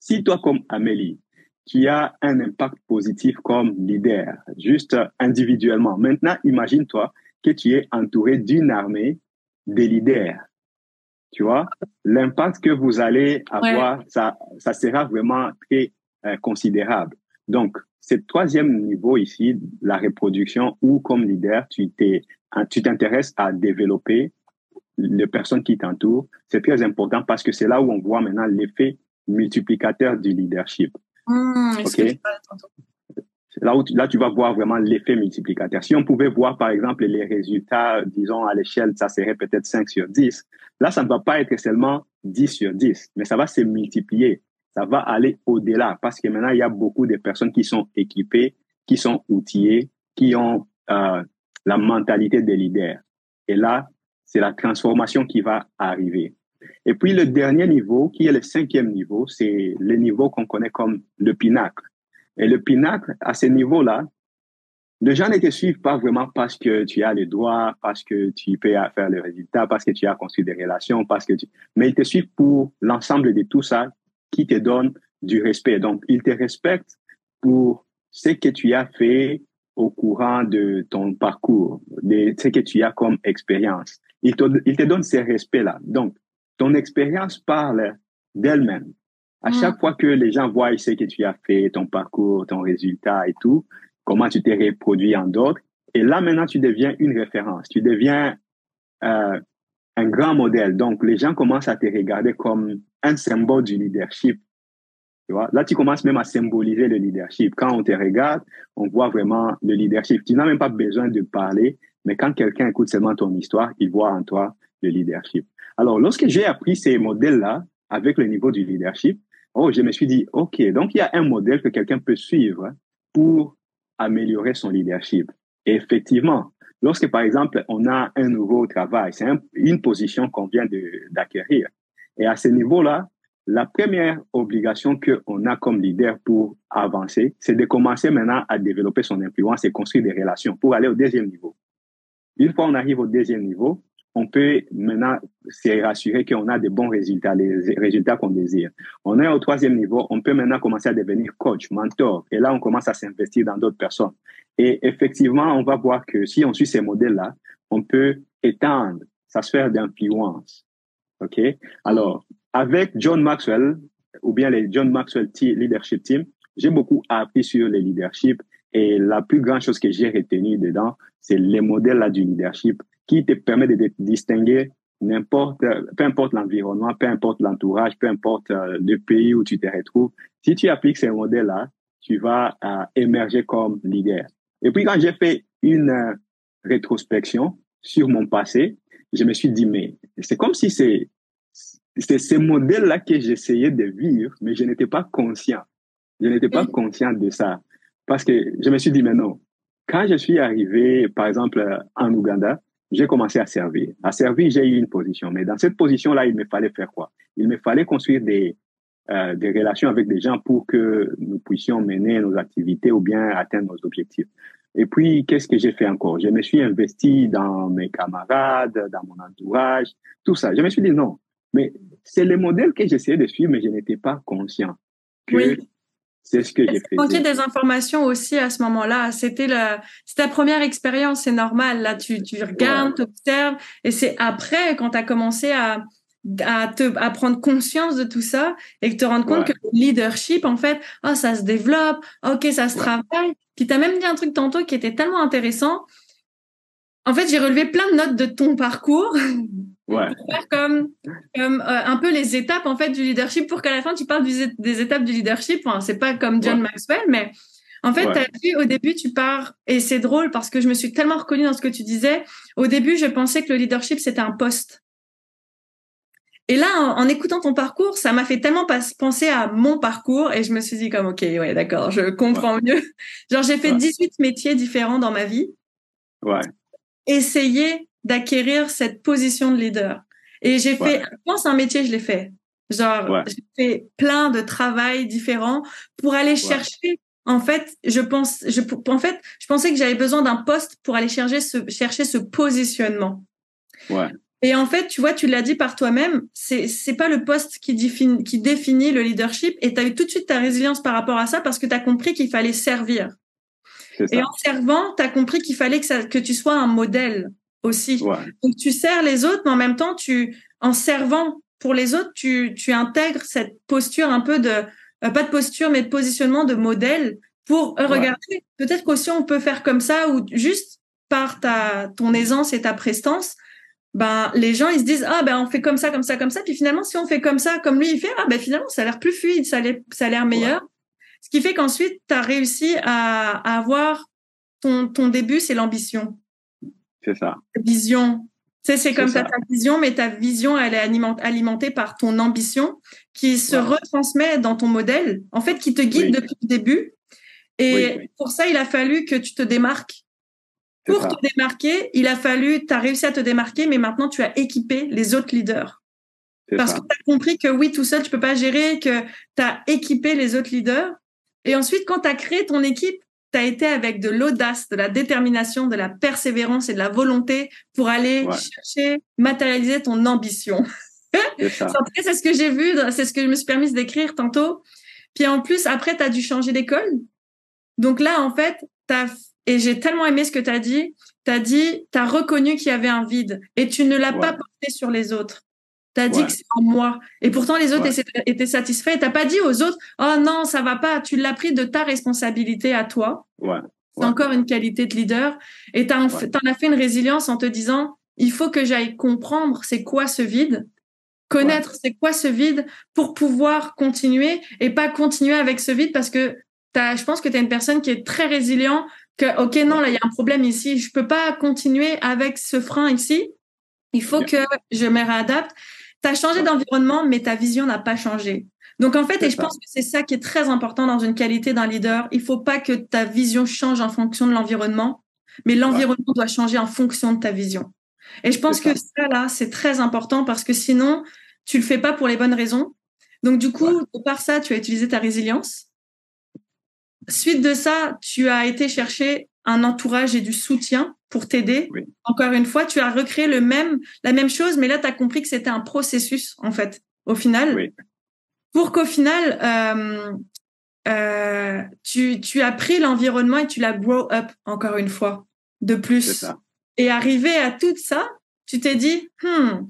si toi, comme Amélie, tu as un impact positif comme leader, juste individuellement. Maintenant, imagine-toi que tu es entouré d'une armée de leaders. Tu vois, l'impact que vous allez avoir, ça, ça sera vraiment très euh, considérable. Donc, ce troisième niveau ici, la reproduction, où comme leader, tu t'es, tu t'intéresses à développer les personnes qui t'entourent, c'est très important parce que c'est là où on voit maintenant l'effet multiplicateur du leadership. Mmh, là où tu, là tu vas voir vraiment l'effet multiplicateur. Si on pouvait voir par exemple les résultats, disons à l'échelle, ça serait peut-être 5 sur 10. Là, ça ne va pas être seulement 10 sur 10, mais ça va se multiplier. Ça va aller au-delà parce que maintenant, il y a beaucoup de personnes qui sont équipées, qui sont outillées, qui ont euh, la mentalité des leaders. Et là, c'est la transformation qui va arriver. Et puis le dernier niveau, qui est le cinquième niveau, c'est le niveau qu'on connaît comme le pinacle. Et le pinacle, à ce niveau-là, les gens ne te suivent pas vraiment parce que tu as les droits, parce que tu peux faire le résultat, parce que tu as construit des relations, parce que tu... mais ils te suivent pour l'ensemble de tout ça qui te donne du respect. Donc, ils te respectent pour ce que tu as fait au courant de ton parcours, de ce que tu as comme expérience. Il te, il te donne ces respects-là. Donc, ton expérience parle d'elle-même. À mm. chaque fois que les gens voient ce que tu as fait, ton parcours, ton résultat et tout, comment tu t'es reproduit en d'autres, et là maintenant tu deviens une référence, tu deviens euh, un grand modèle. Donc les gens commencent à te regarder comme un symbole du leadership. Tu vois? Là, tu commences même à symboliser le leadership. Quand on te regarde, on voit vraiment le leadership. Tu n'as même pas besoin de parler, mais quand quelqu'un écoute seulement ton histoire, il voit en toi le leadership. Alors, lorsque j'ai appris ces modèles-là avec le niveau du leadership, oh, je me suis dit, OK, donc il y a un modèle que quelqu'un peut suivre pour améliorer son leadership. Effectivement, lorsque, par exemple, on a un nouveau travail, c'est une position qu'on vient d'acquérir. Et à ce niveau-là, la première obligation qu'on a comme leader pour avancer, c'est de commencer maintenant à développer son influence et construire des relations pour aller au deuxième niveau. Une fois on arrive au deuxième niveau, on peut maintenant se rassurer qu'on a de bons résultats, les résultats qu'on désire. On est au troisième niveau, on peut maintenant commencer à devenir coach, mentor, et là, on commence à s'investir dans d'autres personnes. Et effectivement, on va voir que si on suit ces modèles-là, on peut étendre sa sphère d'influence. OK? Alors, avec John Maxwell, ou bien les John Maxwell Leadership Team, j'ai beaucoup appris sur le leadership et la plus grande chose que j'ai retenue dedans, c'est les modèles là du leadership qui te permet de distinguer n'importe, peu importe l'environnement, peu importe l'entourage, peu importe euh, le pays où tu te retrouves. Si tu appliques ces modèles-là, tu vas euh, émerger comme leader. Et puis quand j'ai fait une euh, rétrospection sur mon passé, je me suis dit, mais c'est comme si c'est, c'est ces modèles-là que j'essayais de vivre, mais je n'étais pas conscient. Je n'étais pas conscient de ça. Parce que je me suis dit, mais non, quand je suis arrivé, par exemple, en Ouganda, j'ai commencé à servir. À servir, j'ai eu une position. Mais dans cette position-là, il me fallait faire quoi? Il me fallait construire des, euh, des relations avec des gens pour que nous puissions mener nos activités ou bien atteindre nos objectifs. Et puis, qu'est-ce que j'ai fait encore? Je me suis investi dans mes camarades, dans mon entourage, tout ça. Je me suis dit non, mais c'est le modèle que j'essayais de suivre, mais je n'étais pas conscient que c'est ce que j'ai fait. Manquer des informations aussi à ce moment-là. C'était la, c'est ta première expérience, c'est normal. Là, tu, tu regardes, tu observes, et c'est après, quand tu as commencé à, à, te, à prendre conscience de tout ça et que te rendre compte que le leadership, en fait, oh, ça se développe, ok, ça se travaille. Puis tu as même dit un truc tantôt qui était tellement intéressant. En fait, j'ai relevé plein de notes de ton parcours. Ouais. faire comme, comme euh, un peu les étapes en fait du leadership pour qu'à la fin tu parles des étapes du leadership. Enfin, c'est pas comme John Maxwell, mais en fait, as vu au début tu pars et c'est drôle parce que je me suis tellement reconnue dans ce que tu disais. Au début, je pensais que le leadership c'était un poste. Et là, en, écoutant ton parcours, ça m'a fait tellement penser à mon parcours et je me suis dit comme ok, ouais, d'accord, je comprends mieux. Genre j'ai fait 18 métiers différents dans ma vie. Ouais. Essayer d'acquérir cette position de leader. Et j'ai fait, je pense un métier, je l'ai fait. Genre, j'ai fait plein de travail différents pour aller chercher. En fait, je pense, je, en fait, je pensais que j'avais besoin d'un poste pour aller chercher ce, chercher ce positionnement. Ouais. Et en fait, tu vois, tu l'as dit par toi-même, c'est c'est pas le poste qui définit qui définit le leadership et tu as eu tout de suite ta résilience par rapport à ça parce que tu as compris qu'il fallait servir. Et en servant, tu as compris qu'il fallait que ça que tu sois un modèle aussi. Donc tu sers les autres, mais en même temps, tu, en servant pour les autres, tu, tu intègres cette posture un peu de, euh, pas de posture, mais de positionnement de modèle pour euh, regarder. Peut-être qu'aussi on peut faire comme ça ou juste par ta, ton aisance et ta prestance, ben, les gens, ils se disent, ah, ben, on fait comme ça, comme ça, comme ça. Puis finalement, si on fait comme ça, comme lui, il fait, ah, ben, finalement, ça a l'air plus fluide, ça a l'air, ça a l'air meilleur. Ce qui fait qu'ensuite, tu as réussi à, à avoir ton, ton début, c'est l'ambition. C'est ça. Vision. Tu sais, c'est comme ça. ta vision, mais ta vision, elle est alimentée par ton ambition qui se retransmet dans ton modèle, en fait, qui te guide depuis le début. Et pour ça, il a fallu que tu te démarques. Pour te démarquer, il a fallu, tu as réussi à te démarquer, mais maintenant tu as équipé les autres leaders. Parce que tu as compris que oui, tout seul, tu peux pas gérer, que tu as équipé les autres leaders. Et ensuite, quand tu as créé ton équipe, tu as été avec de l'audace, de la détermination, de la persévérance et de la volonté pour aller chercher, matérialiser ton ambition. C'est ce que j'ai vu, c'est ce que je me suis permis d'écrire tantôt. Puis en plus, après, tu as dû changer d'école. Donc là, en fait, as et j'ai tellement aimé ce que tu as dit. Tu as dit, tu as reconnu qu'il y avait un vide et tu ne l'as pas porté sur les autres. Tu as dit que c'est en moi. Et pourtant, les autres étaient, satisfaits. Tu n'as pas dit aux autres, oh non, ça va pas. Tu l'as pris de ta responsabilité à toi. C'est encore une qualité de leader. Et tu en as fait une résilience en te disant, il faut que j'aille comprendre c'est quoi ce vide, connaître c'est quoi ce vide pour pouvoir continuer et pas continuer avec ce vide parce que as, je pense que tu es une personne qui est très résilient, que, OK, non, là, il y a un problème ici. Je peux pas continuer avec ce frein ici. Il faut que je me réadapte. Tu as changé d'environnement, mais ta vision n'a pas changé. Donc, en fait, et je pense que c'est ça qui est très important dans une qualité d'un leader. Il faut pas que ta vision change en fonction de l'environnement, mais l'environnement doit changer en fonction de ta vision. Et je pense que ça, là, c'est très important parce que sinon, tu le fais pas pour les bonnes raisons. Donc, du coup, par ça, tu as utilisé ta résilience. Suite de ça, tu as été chercher un entourage et du soutien pour t'aider. Encore une fois, tu as recréé le même, la même chose, mais là, tu as compris que c'était un processus, en fait, au final. Pour qu'au final, euh, euh, tu, tu as pris l'environnement et tu l'as grow up, encore une fois, de plus. Et arrivé à tout ça, tu t'es dit, hmm,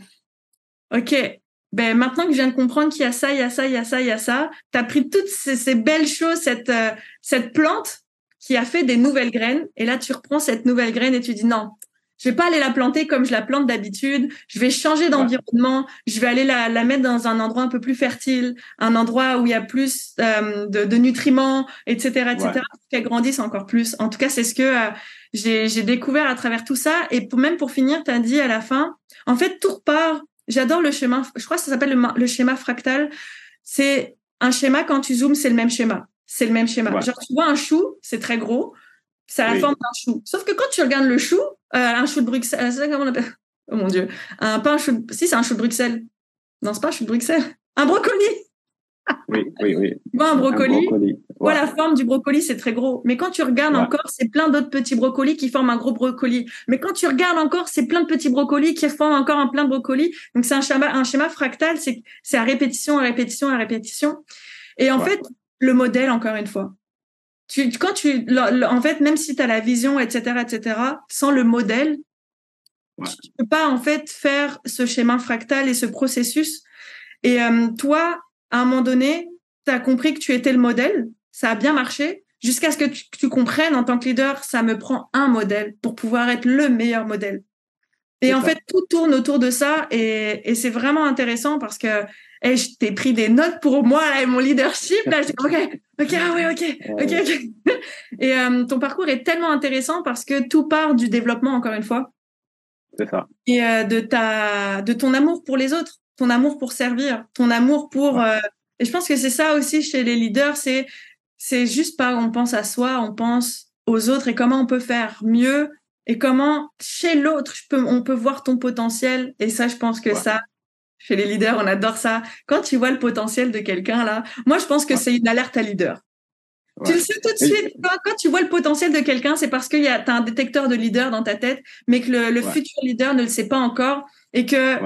ok, ben maintenant que je viens de comprendre qu'il y a ça, il y a ça, il y a ça, il y a ça, tu as pris toutes ces, belles choses, cette, euh, cette plante qui a fait des nouvelles graines, et là tu reprends cette nouvelle graine et tu dis non, je vais pas aller la planter comme je la plante d'habitude, je vais changer d'environnement, je vais aller la, la, mettre dans un endroit un peu plus fertile, un endroit où il y a plus euh, de, de, nutriments, etc., etc., pour qu'elle grandisse encore plus. En tout cas, c'est ce que euh, j'ai découvert à travers tout ça. Et pour, même pour finir, tu as dit à la fin, en fait, tout repart J'adore le schéma. Je crois que ça s'appelle le, schéma fractal. C'est un schéma quand tu zoomes, c'est le même schéma. C'est le même schéma. Genre tu vois un chou, c'est très gros, ça a la forme d'un chou. Sauf que quand tu regardes le chou, euh, un chou de Bruxelles, c'est comment on appelle Oh mon dieu, un pas un chou. Si c'est un chou de Bruxelles. Non, c'est pas un chou de Bruxelles. Un brocoli. Oui, oui, oui. Tu vois un brocoli? Un la forme du brocoli, c'est très gros. Mais quand tu regardes encore, c'est plein d'autres petits brocolis qui forment un gros brocoli. Mais quand tu regardes encore, c'est plein de petits brocolis qui forment encore un plein de brocolis. Donc c'est un schéma, un schéma fractal, c'est c'est à répétition, à répétition, à répétition. Et en fait, le modèle, encore une fois. Tu, quand tu, en fait, même si tu as la vision, etc., etc., sans le modèle, tu peux pas en fait faire ce schéma fractal et ce processus. Et euh, toi, à un moment donné, tu as compris que tu étais le modèle, ça a bien marché, jusqu'à ce que tu, comprennes en tant que leader, ça me prend un modèle pour pouvoir être le meilleur modèle. Et en fait, tout tourne autour de ça et, c'est vraiment intéressant parce que hey, je t'ai pris des notes pour moi et mon leadership. Là, ok, ok, ah oui, ok, ok, ok. Et euh, ton parcours est tellement intéressant parce que tout part du développement, encore une fois. C'est ça. Et euh, de ta, de ton amour pour les autres ton amour pour servir, ton amour pour. Euh, et je pense que c'est ça aussi chez les leaders, c'est c'est juste pas on pense à soi, on pense aux autres et comment on peut faire mieux et comment chez l'autre on peut voir ton potentiel. Et ça, je pense que ça, chez les leaders, on adore ça. Quand tu vois le potentiel de quelqu'un là, moi je pense que c'est une alerte à leader. Tu le sais tout de suite. Quand, tu vois le potentiel de quelqu'un, c'est parce que tu as un détecteur de leader dans ta tête, mais que le, futur leader ne le sait pas encore et que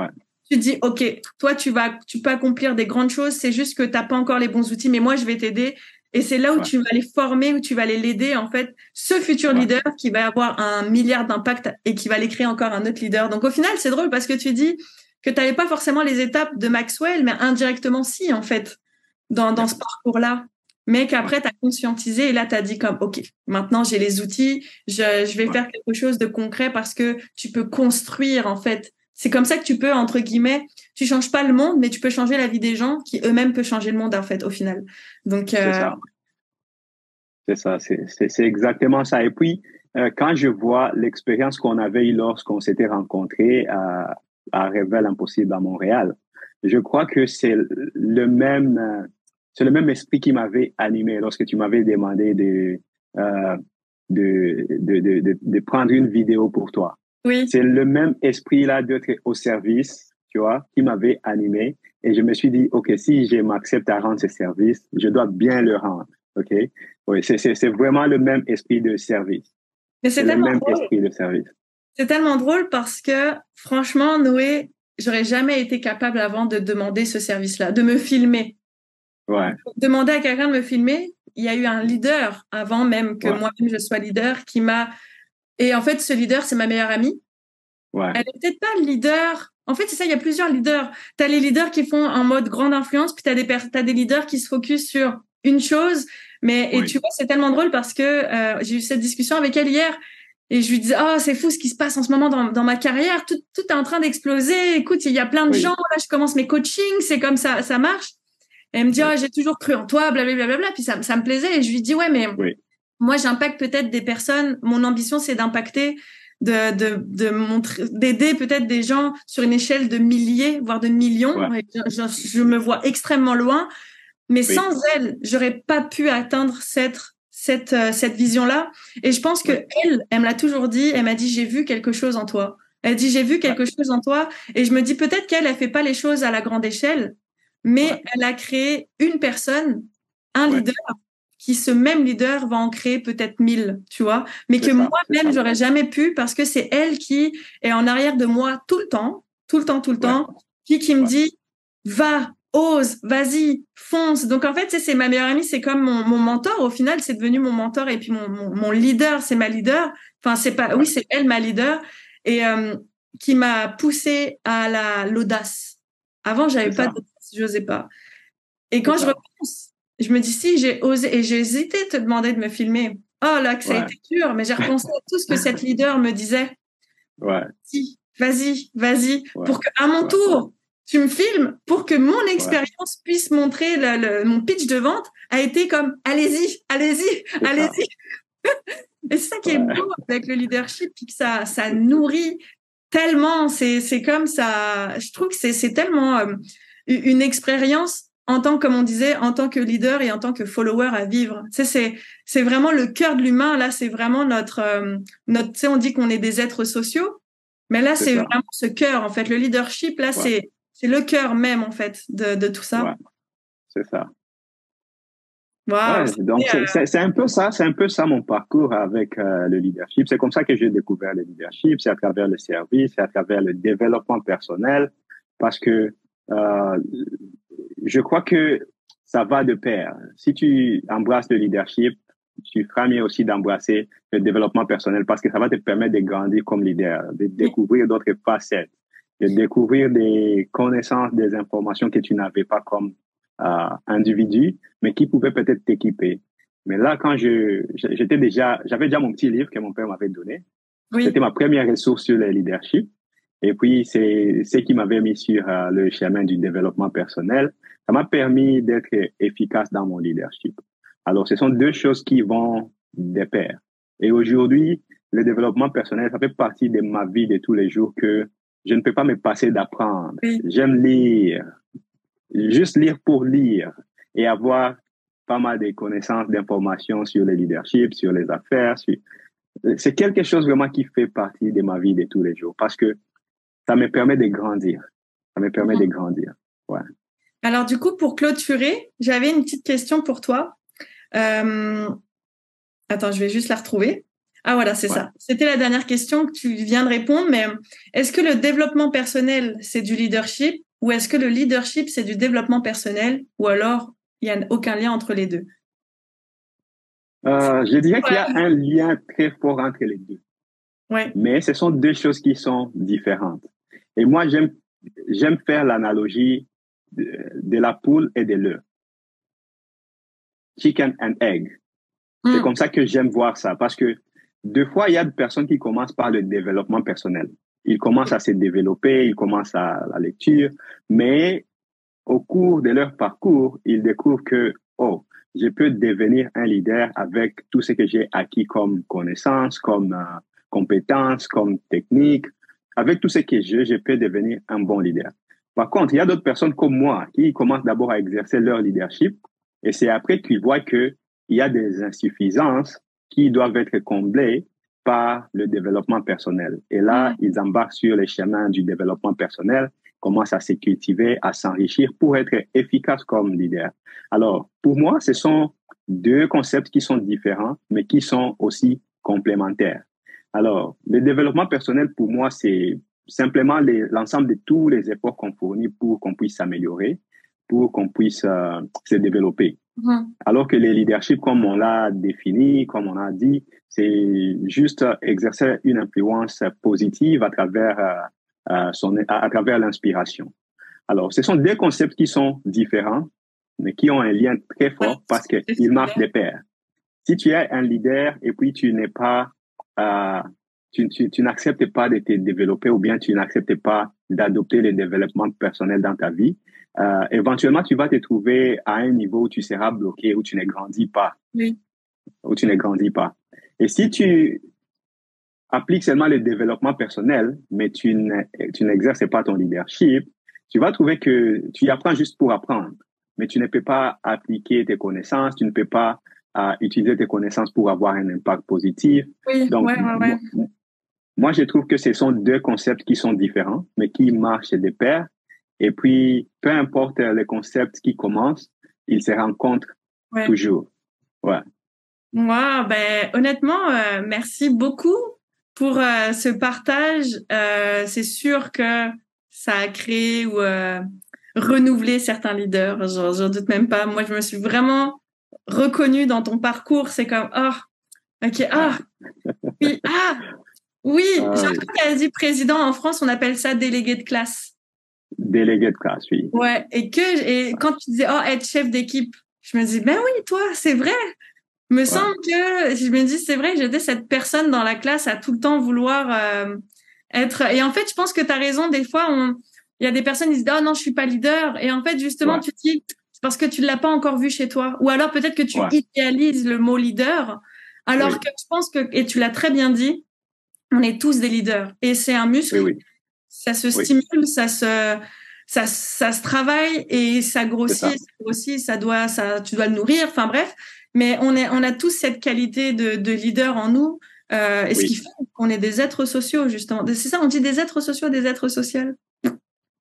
tu dis, OK, toi, tu vas, tu peux accomplir des grandes choses. C'est juste que tu n'as pas encore les bons outils, mais moi, je vais t'aider. Et c'est là où tu vas les former, où tu vas les l'aider, en fait, ce futur leader qui va avoir un milliard d'impact et qui va aller créer encore un autre leader. Donc, au final, c'est drôle parce que tu dis que tu n'avais pas forcément les étapes de Maxwell, mais indirectement, si, en fait, dans, dans ce parcours-là. Mais qu'après, tu as conscientisé et là, tu as dit comme, OK, maintenant, j'ai les outils, je, je vais faire quelque chose de concret parce que tu peux construire, en fait, c'est comme ça que tu peux, entre guillemets, tu changes pas le monde, mais tu peux changer la vie des gens qui eux-mêmes peuvent changer le monde, en fait, au final. Donc, euh, c'est ça. C'est exactement ça. Et puis, euh, quand je vois l'expérience qu'on avait eue lorsqu'on s'était rencontrés à, à Révèle Impossible à Montréal, je crois que c'est le même, euh, c'est le même esprit qui m'avait animé lorsque tu m'avais demandé de, de, de, de, de, prendre une vidéo pour toi. C'est le même esprit-là d'être au service, tu vois, qui m'avait animé. Et je me suis dit, OK, si je m'accepte à rendre ce service, je dois bien le rendre. OK? Oui, c'est vraiment le même esprit de service. Mais c'est tellement le même esprit de service. C'est tellement drôle parce que, franchement, Noé, j'aurais jamais été capable avant de demander ce service-là, de me filmer. Ouais. Demander à quelqu'un de me filmer, il y a eu un leader avant même que moi-même je sois leader qui m'a. Et en fait, ce leader, c'est ma meilleure amie. Ouais. Elle n'est peut-être pas le leader. En fait, c'est ça, il y a plusieurs leaders. Tu as les leaders qui font en mode grande influence, puis tu as, des as des leaders qui se focus sur une chose. Mais, et tu vois, c'est tellement drôle parce que euh, j'ai eu cette discussion avec elle hier et je lui disais, oh, c'est fou ce qui se passe en ce moment dans, dans ma carrière. Tout, tout est en train d'exploser. Écoute, il y a plein de gens. Là, je commence mes coachings. C'est comme ça, ça marche. Et elle me dit, oh, j'ai toujours cru en toi, blablabla. Bla, bla, bla. Puis ça, ça me plaisait. Et je lui dis, ouais, mais moi, j'impacte peut-être des personnes. Mon ambition, c'est d'impacter, de, de, de montrer, d'aider peut-être des gens sur une échelle de milliers, voire de millions. Je, je, me vois extrêmement loin. Mais sans elle, j'aurais pas pu atteindre cette cette, euh, cette vision-là. Et je pense que elle, elle me l'a toujours dit. Elle m'a dit j'ai vu quelque chose en toi. Elle dit j'ai vu quelque chose en toi. Et je me dis peut-être qu'elle, elle fait pas les choses à la grande échelle, mais elle a créé une personne, un leader, qui ce même leader va en créer peut-être mille, tu vois. Mais que moi-même j'aurais jamais pu parce que c'est elle qui est en arrière de moi tout le temps, tout le temps, tout le temps, qui qui me dit va ose, vas-y, fonce. Donc en fait, c'est ma meilleure amie, c'est comme mon, mentor. Au final, c'est devenu mon mentor et puis mon, mon, leader, c'est ma leader. Enfin, c'est pas, oui, c'est elle ma leader et euh, qui m'a poussé à la l'audace. Avant, j'avais pas d'audace, j'osais pas. Et quand je repense, je me dis si j'ai osé et j'ai hésité de te demander de me filmer. Oh là, que ça a été dur, mais j'ai repensé à tout ce que cette leader me disait. Ouais. Si, vas-y, vas-y, pour qu'à mon tour, tu me filmes pour que mon expérience puisse montrer le, mon pitch de vente a été comme allez-y, allez-y, allez-y. Et c'est ça qui est beau avec le leadership, puis que ça, ça nourrit tellement. C'est, c'est comme ça. Je trouve que c'est, c'est tellement euh, une expérience en tant, comme on disait, en tant que leader et en tant que follower à vivre. Tu sais, c'est, c'est vraiment le cœur de l'humain. Là, c'est vraiment notre, euh, notre. Tu sais, on dit qu'on est des êtres sociaux, mais là, c'est, vraiment ce cœur. En fait, le leadership, là, c'est c'est le cœur même, en fait, de, de tout ça. c'est ça. donc, euh, c'est un peu ça, c'est un peu ça mon parcours avec euh, le leadership. C'est comme ça que j'ai découvert le leadership, c'est à travers le service, c'est à travers le développement personnel, parce que euh, je crois que ça va de pair. Si tu embrasses le leadership, tu feras mieux aussi d'embrasser le développement personnel parce que ça va te permettre de grandir comme leader, de découvrir d'autres facettes de découvrir des connaissances, des informations que tu n'avais pas comme euh, individu, mais qui pouvaient peut-être t'équiper. Mais là, quand je j'étais déjà, j'avais déjà mon petit livre que mon père m'avait donné. Oui. C'était ma première ressource sur le leadership. Et puis, c'est ce qui m'avait mis sur euh, le chemin du développement personnel. Ça m'a permis d'être efficace dans mon leadership. Alors, ce sont deux choses qui vont de pair. Et aujourd'hui, le développement personnel, ça fait partie de ma vie de tous les jours que je ne peux pas me passer d'apprendre. J'aime lire, juste lire pour lire et avoir pas mal de connaissances, d'informations sur le leadership, sur les affaires. C'est quelque chose vraiment qui fait partie de ma vie de tous les jours parce que ça me permet de grandir. Ça me permet de mhm. grandir. Ouais. Alors du coup, pour clôturer, j'avais une petite question pour toi. Euh... Attends, je vais juste la retrouver. Ah voilà, c'est ça. C'était la dernière question que tu viens de répondre, mais est-ce que le développement personnel, c'est du leadership ou est-ce que le leadership, c'est du développement personnel ou alors il n'y a aucun lien entre les deux? Euh, Je dirais qu'il y a un lien très fort entre les deux. Ouais. Mais ce sont deux choses qui sont différentes. Et moi, j'aime, j'aime faire l'analogie de, la poule et de l'œuf. Chicken and egg. C'est hmm. comme ça que j'aime voir ça parce que deux fois, il y a des personnes qui commencent par le développement personnel. Ils commencent à se développer, ils commencent à la lecture, mais au cours de leur parcours, ils découvrent que, oh, je peux devenir un leader avec tout ce que j'ai acquis comme connaissances, comme euh, compétences, comme techniques. Avec tout ce que j'ai, je peux devenir un bon leader. Par contre, il y a d'autres personnes comme moi qui commencent d'abord à exercer leur leadership et c'est après qu'ils voient qu'il y a des insuffisances qui doivent être comblés par le développement personnel. Et là, mm. ils embarquent sur les chemins du développement personnel, commencent à se cultiver, à s'enrichir pour être efficaces comme leader. Alors, pour moi, ce sont deux concepts qui sont différents, mais qui sont aussi complémentaires. Alors, le développement personnel, pour moi, c'est simplement l'ensemble de tous les efforts qu'on fournit pour qu'on puisse s'améliorer. Pour qu'on puisse euh, se développer. Mm-hmm. Alors que les leaderships, comme on l'a défini, comme on a dit, c'est juste exercer une influence positive à travers euh, euh, son, à, travers l'inspiration. Alors, ce sont deux concepts qui sont différents, mais qui ont un lien très fort parce qu'ils marchent des pairs. Si tu es un leader et puis tu n'es pas, euh, tu, tu, tu n'acceptes pas de te développer ou bien tu n'acceptes pas d'adopter les développements personnels dans ta vie, euh, éventuellement, tu vas te trouver à un niveau où tu seras bloqué, où tu ne grandis pas. Oui. Où tu ne grandis pas. Et si tu appliques seulement le développement personnel, mais tu n'exerces pas ton leadership, tu vas trouver que tu y apprends juste pour apprendre, mais tu ne peux pas appliquer tes connaissances, tu ne peux pas uh, utiliser tes connaissances pour avoir un impact positif. Oui, Donc, ouais, ouais, moi, moi, je trouve que ce sont deux concepts qui sont différents, mais qui marchent de pair et puis, peu importe les concepts qui commencent, ils se rencontrent toujours. Ouais. Moi, ben, honnêtement, euh, merci beaucoup pour euh, ce partage. Euh, c'est sûr que ça a créé ou renouvelé certains leaders. J'en doute même pas. Moi, je me suis vraiment reconnue dans ton parcours. C'est comme, oh, ok, ah, oui, ah, oui. Ah, J'ai dit président en France, on appelle ça délégué de classe. Délégué de classe, oui. Ouais, et que et quand tu disais oh être chef d'équipe, je me dis ben oui, toi, c'est vrai. Me semble que je me dis c'est vrai, j'étais cette personne dans la classe à tout le temps vouloir euh, être et en fait, je pense que tu as raison des fois on il y a des personnes qui disent oh non, je suis pas leader. Et en fait justement tu te dis c'est parce que tu l'as pas encore vu chez toi. Ou alors peut-être que tu idéalises le mot leader alors que je pense que et tu l'as très bien dit, on est tous des leaders. Et c'est un muscle oui, ça se stimule, ça se ça, ça se travaille et ça grossit, ça. grossit, ça doit, ça, tu dois le nourrir. Enfin bref, mais on est, on a tous cette qualité de, de leader en nous, euh, et ce qui fait qu'on est des êtres sociaux justement. C'est ça, on dit des êtres sociaux, des êtres sociaux?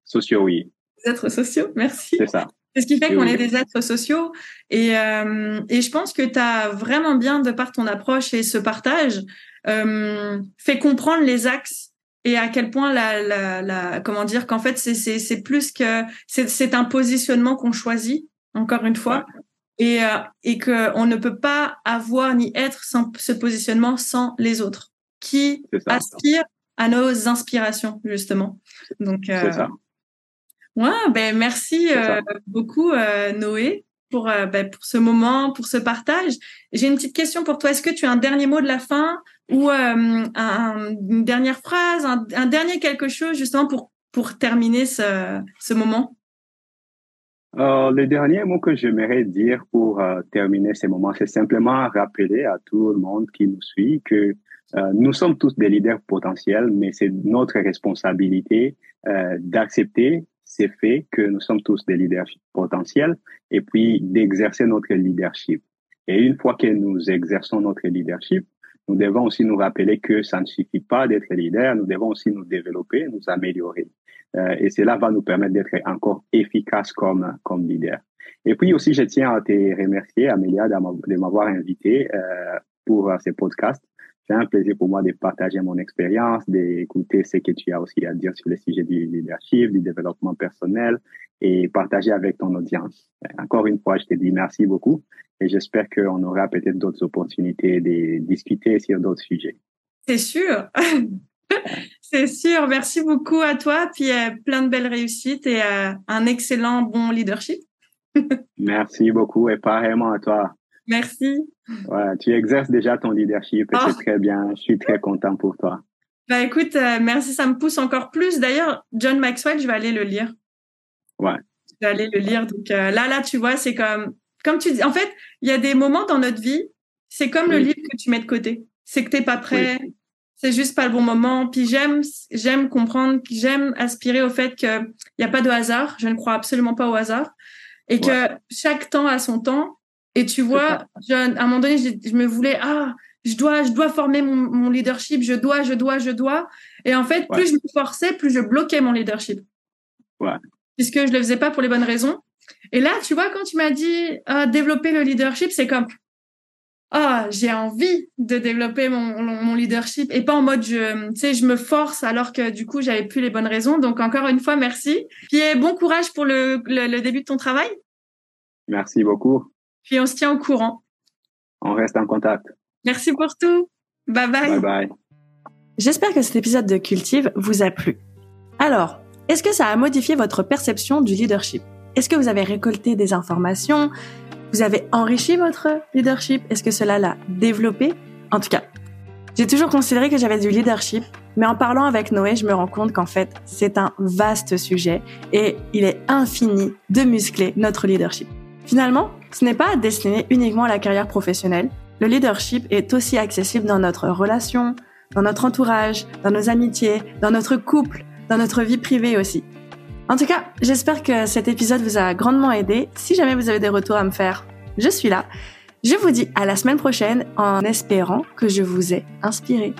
Sociaux, oui. Des êtres sociaux, merci. C'est ça. C'est ce qui fait qu'on est des êtres sociaux. Et, euh, et je pense que tu as vraiment bien, de par ton approche et ce partage, euh, fait comprendre les axes et à quel point la, la, la comment dire qu'en fait c'est plus que c'est c'est un positionnement qu'on choisit encore une fois. Et euh, et que on ne peut pas avoir ni être sans ce positionnement sans les autres qui aspirent à nos inspirations justement. Donc euh, ça. ouais ben merci euh, beaucoup euh, Noé pour ben, pour ce moment pour ce partage. J'ai une petite question pour toi. Est-ce que tu as un dernier mot de la fin? Ou euh, un, une dernière phrase, un, un, dernier quelque chose justement pour pour terminer ce, ce moment? Euh, Le dernier mot que j'aimerais dire pour euh, terminer ce moment, c'est simplement rappeler à tout le monde qui nous suit que euh, nous sommes tous des leaders potentiels, mais c'est notre responsabilité euh, d'accepter ces faits que nous sommes tous des leaders potentiels et puis d'exercer notre leadership. Et une fois que nous exerçons notre leadership, nous devons aussi nous rappeler que ça ne suffit pas d'être leader, nous devons aussi nous développer, nous améliorer. Euh, et cela va nous permettre d'être encore efficaces comme, comme leader. Et puis aussi, je tiens à te remercier, Amélia, de m'avoir invité euh, pour euh, ce podcast. C'est un plaisir pour moi de partager mon expérience, d'écouter ce que tu as aussi à dire sur le sujet du leadership, du développement personnel et partager avec ton audience. Encore une fois, je te dis merci beaucoup et j'espère qu'on aura peut-être d'autres opportunités de discuter sur d'autres sujets. C'est sûr. C'est sûr. Merci beaucoup à toi. Puis euh, plein de belles réussites et euh, un excellent bon leadership. Merci beaucoup et pareillement à toi. Merci. Ouais, tu exerces déjà ton leadership et c'est oh. très bien. Je suis très content pour toi. Bah écoute, euh, merci, ça me pousse encore plus. D'ailleurs, John Maxwell, je vais aller le lire. Ouais. Je vais aller le lire. Donc euh, là, là, tu vois, c'est comme, comme tu dis. En fait, il y a des moments dans notre vie, c'est comme oui. le livre que tu mets de côté. C'est que t'es pas prêt. Oui. C'est juste pas le bon moment. Puis j'aime, j'aime comprendre, j'aime aspirer au fait que il y a pas de hasard. Je ne crois absolument pas au hasard et que chaque temps a son temps. Et tu vois, je, à un moment donné, je, je, me voulais ah, je dois, je dois former mon, mon, leadership. Je dois, je dois, je dois. Et en fait, ouais. plus je me forçais, plus je bloquais mon leadership. Ouais puisque je le faisais pas pour les bonnes raisons. Et là, tu vois, quand tu m'as dit euh, développer le leadership, c'est comme oh, j'ai envie de développer mon, mon, leadership et pas en mode je, tu sais, je me force alors que du coup, j'avais plus les bonnes raisons. Donc, encore une fois, merci. Puis, bon courage pour le, le, début de ton travail. Merci beaucoup. Puis, on se tient au courant. On reste en contact. Merci pour tout. Bye bye. Bye bye. J'espère que cet épisode de Cultive vous a plu. Alors, est-ce que ça a modifié votre perception du leadership? Est-ce que vous avez récolté des informations? Vous avez enrichi votre leadership? Est-ce que cela l'a développé? En tout cas, j'ai toujours considéré que j'avais du leadership, mais en parlant avec Noé, je me rends compte qu'en fait, c'est un vaste sujet et il est infini de muscler notre leadership. Finalement, ce n'est pas destiné uniquement à la carrière professionnelle. Le leadership est aussi accessible dans notre relation, dans notre entourage, dans nos amitiés, dans notre couple, dans notre vie privée aussi. En tout cas, j'espère que cet épisode vous a grandement aidé. Si jamais vous avez des retours à me faire, je suis là. Je vous dis à la semaine prochaine en espérant que je vous ai inspiré.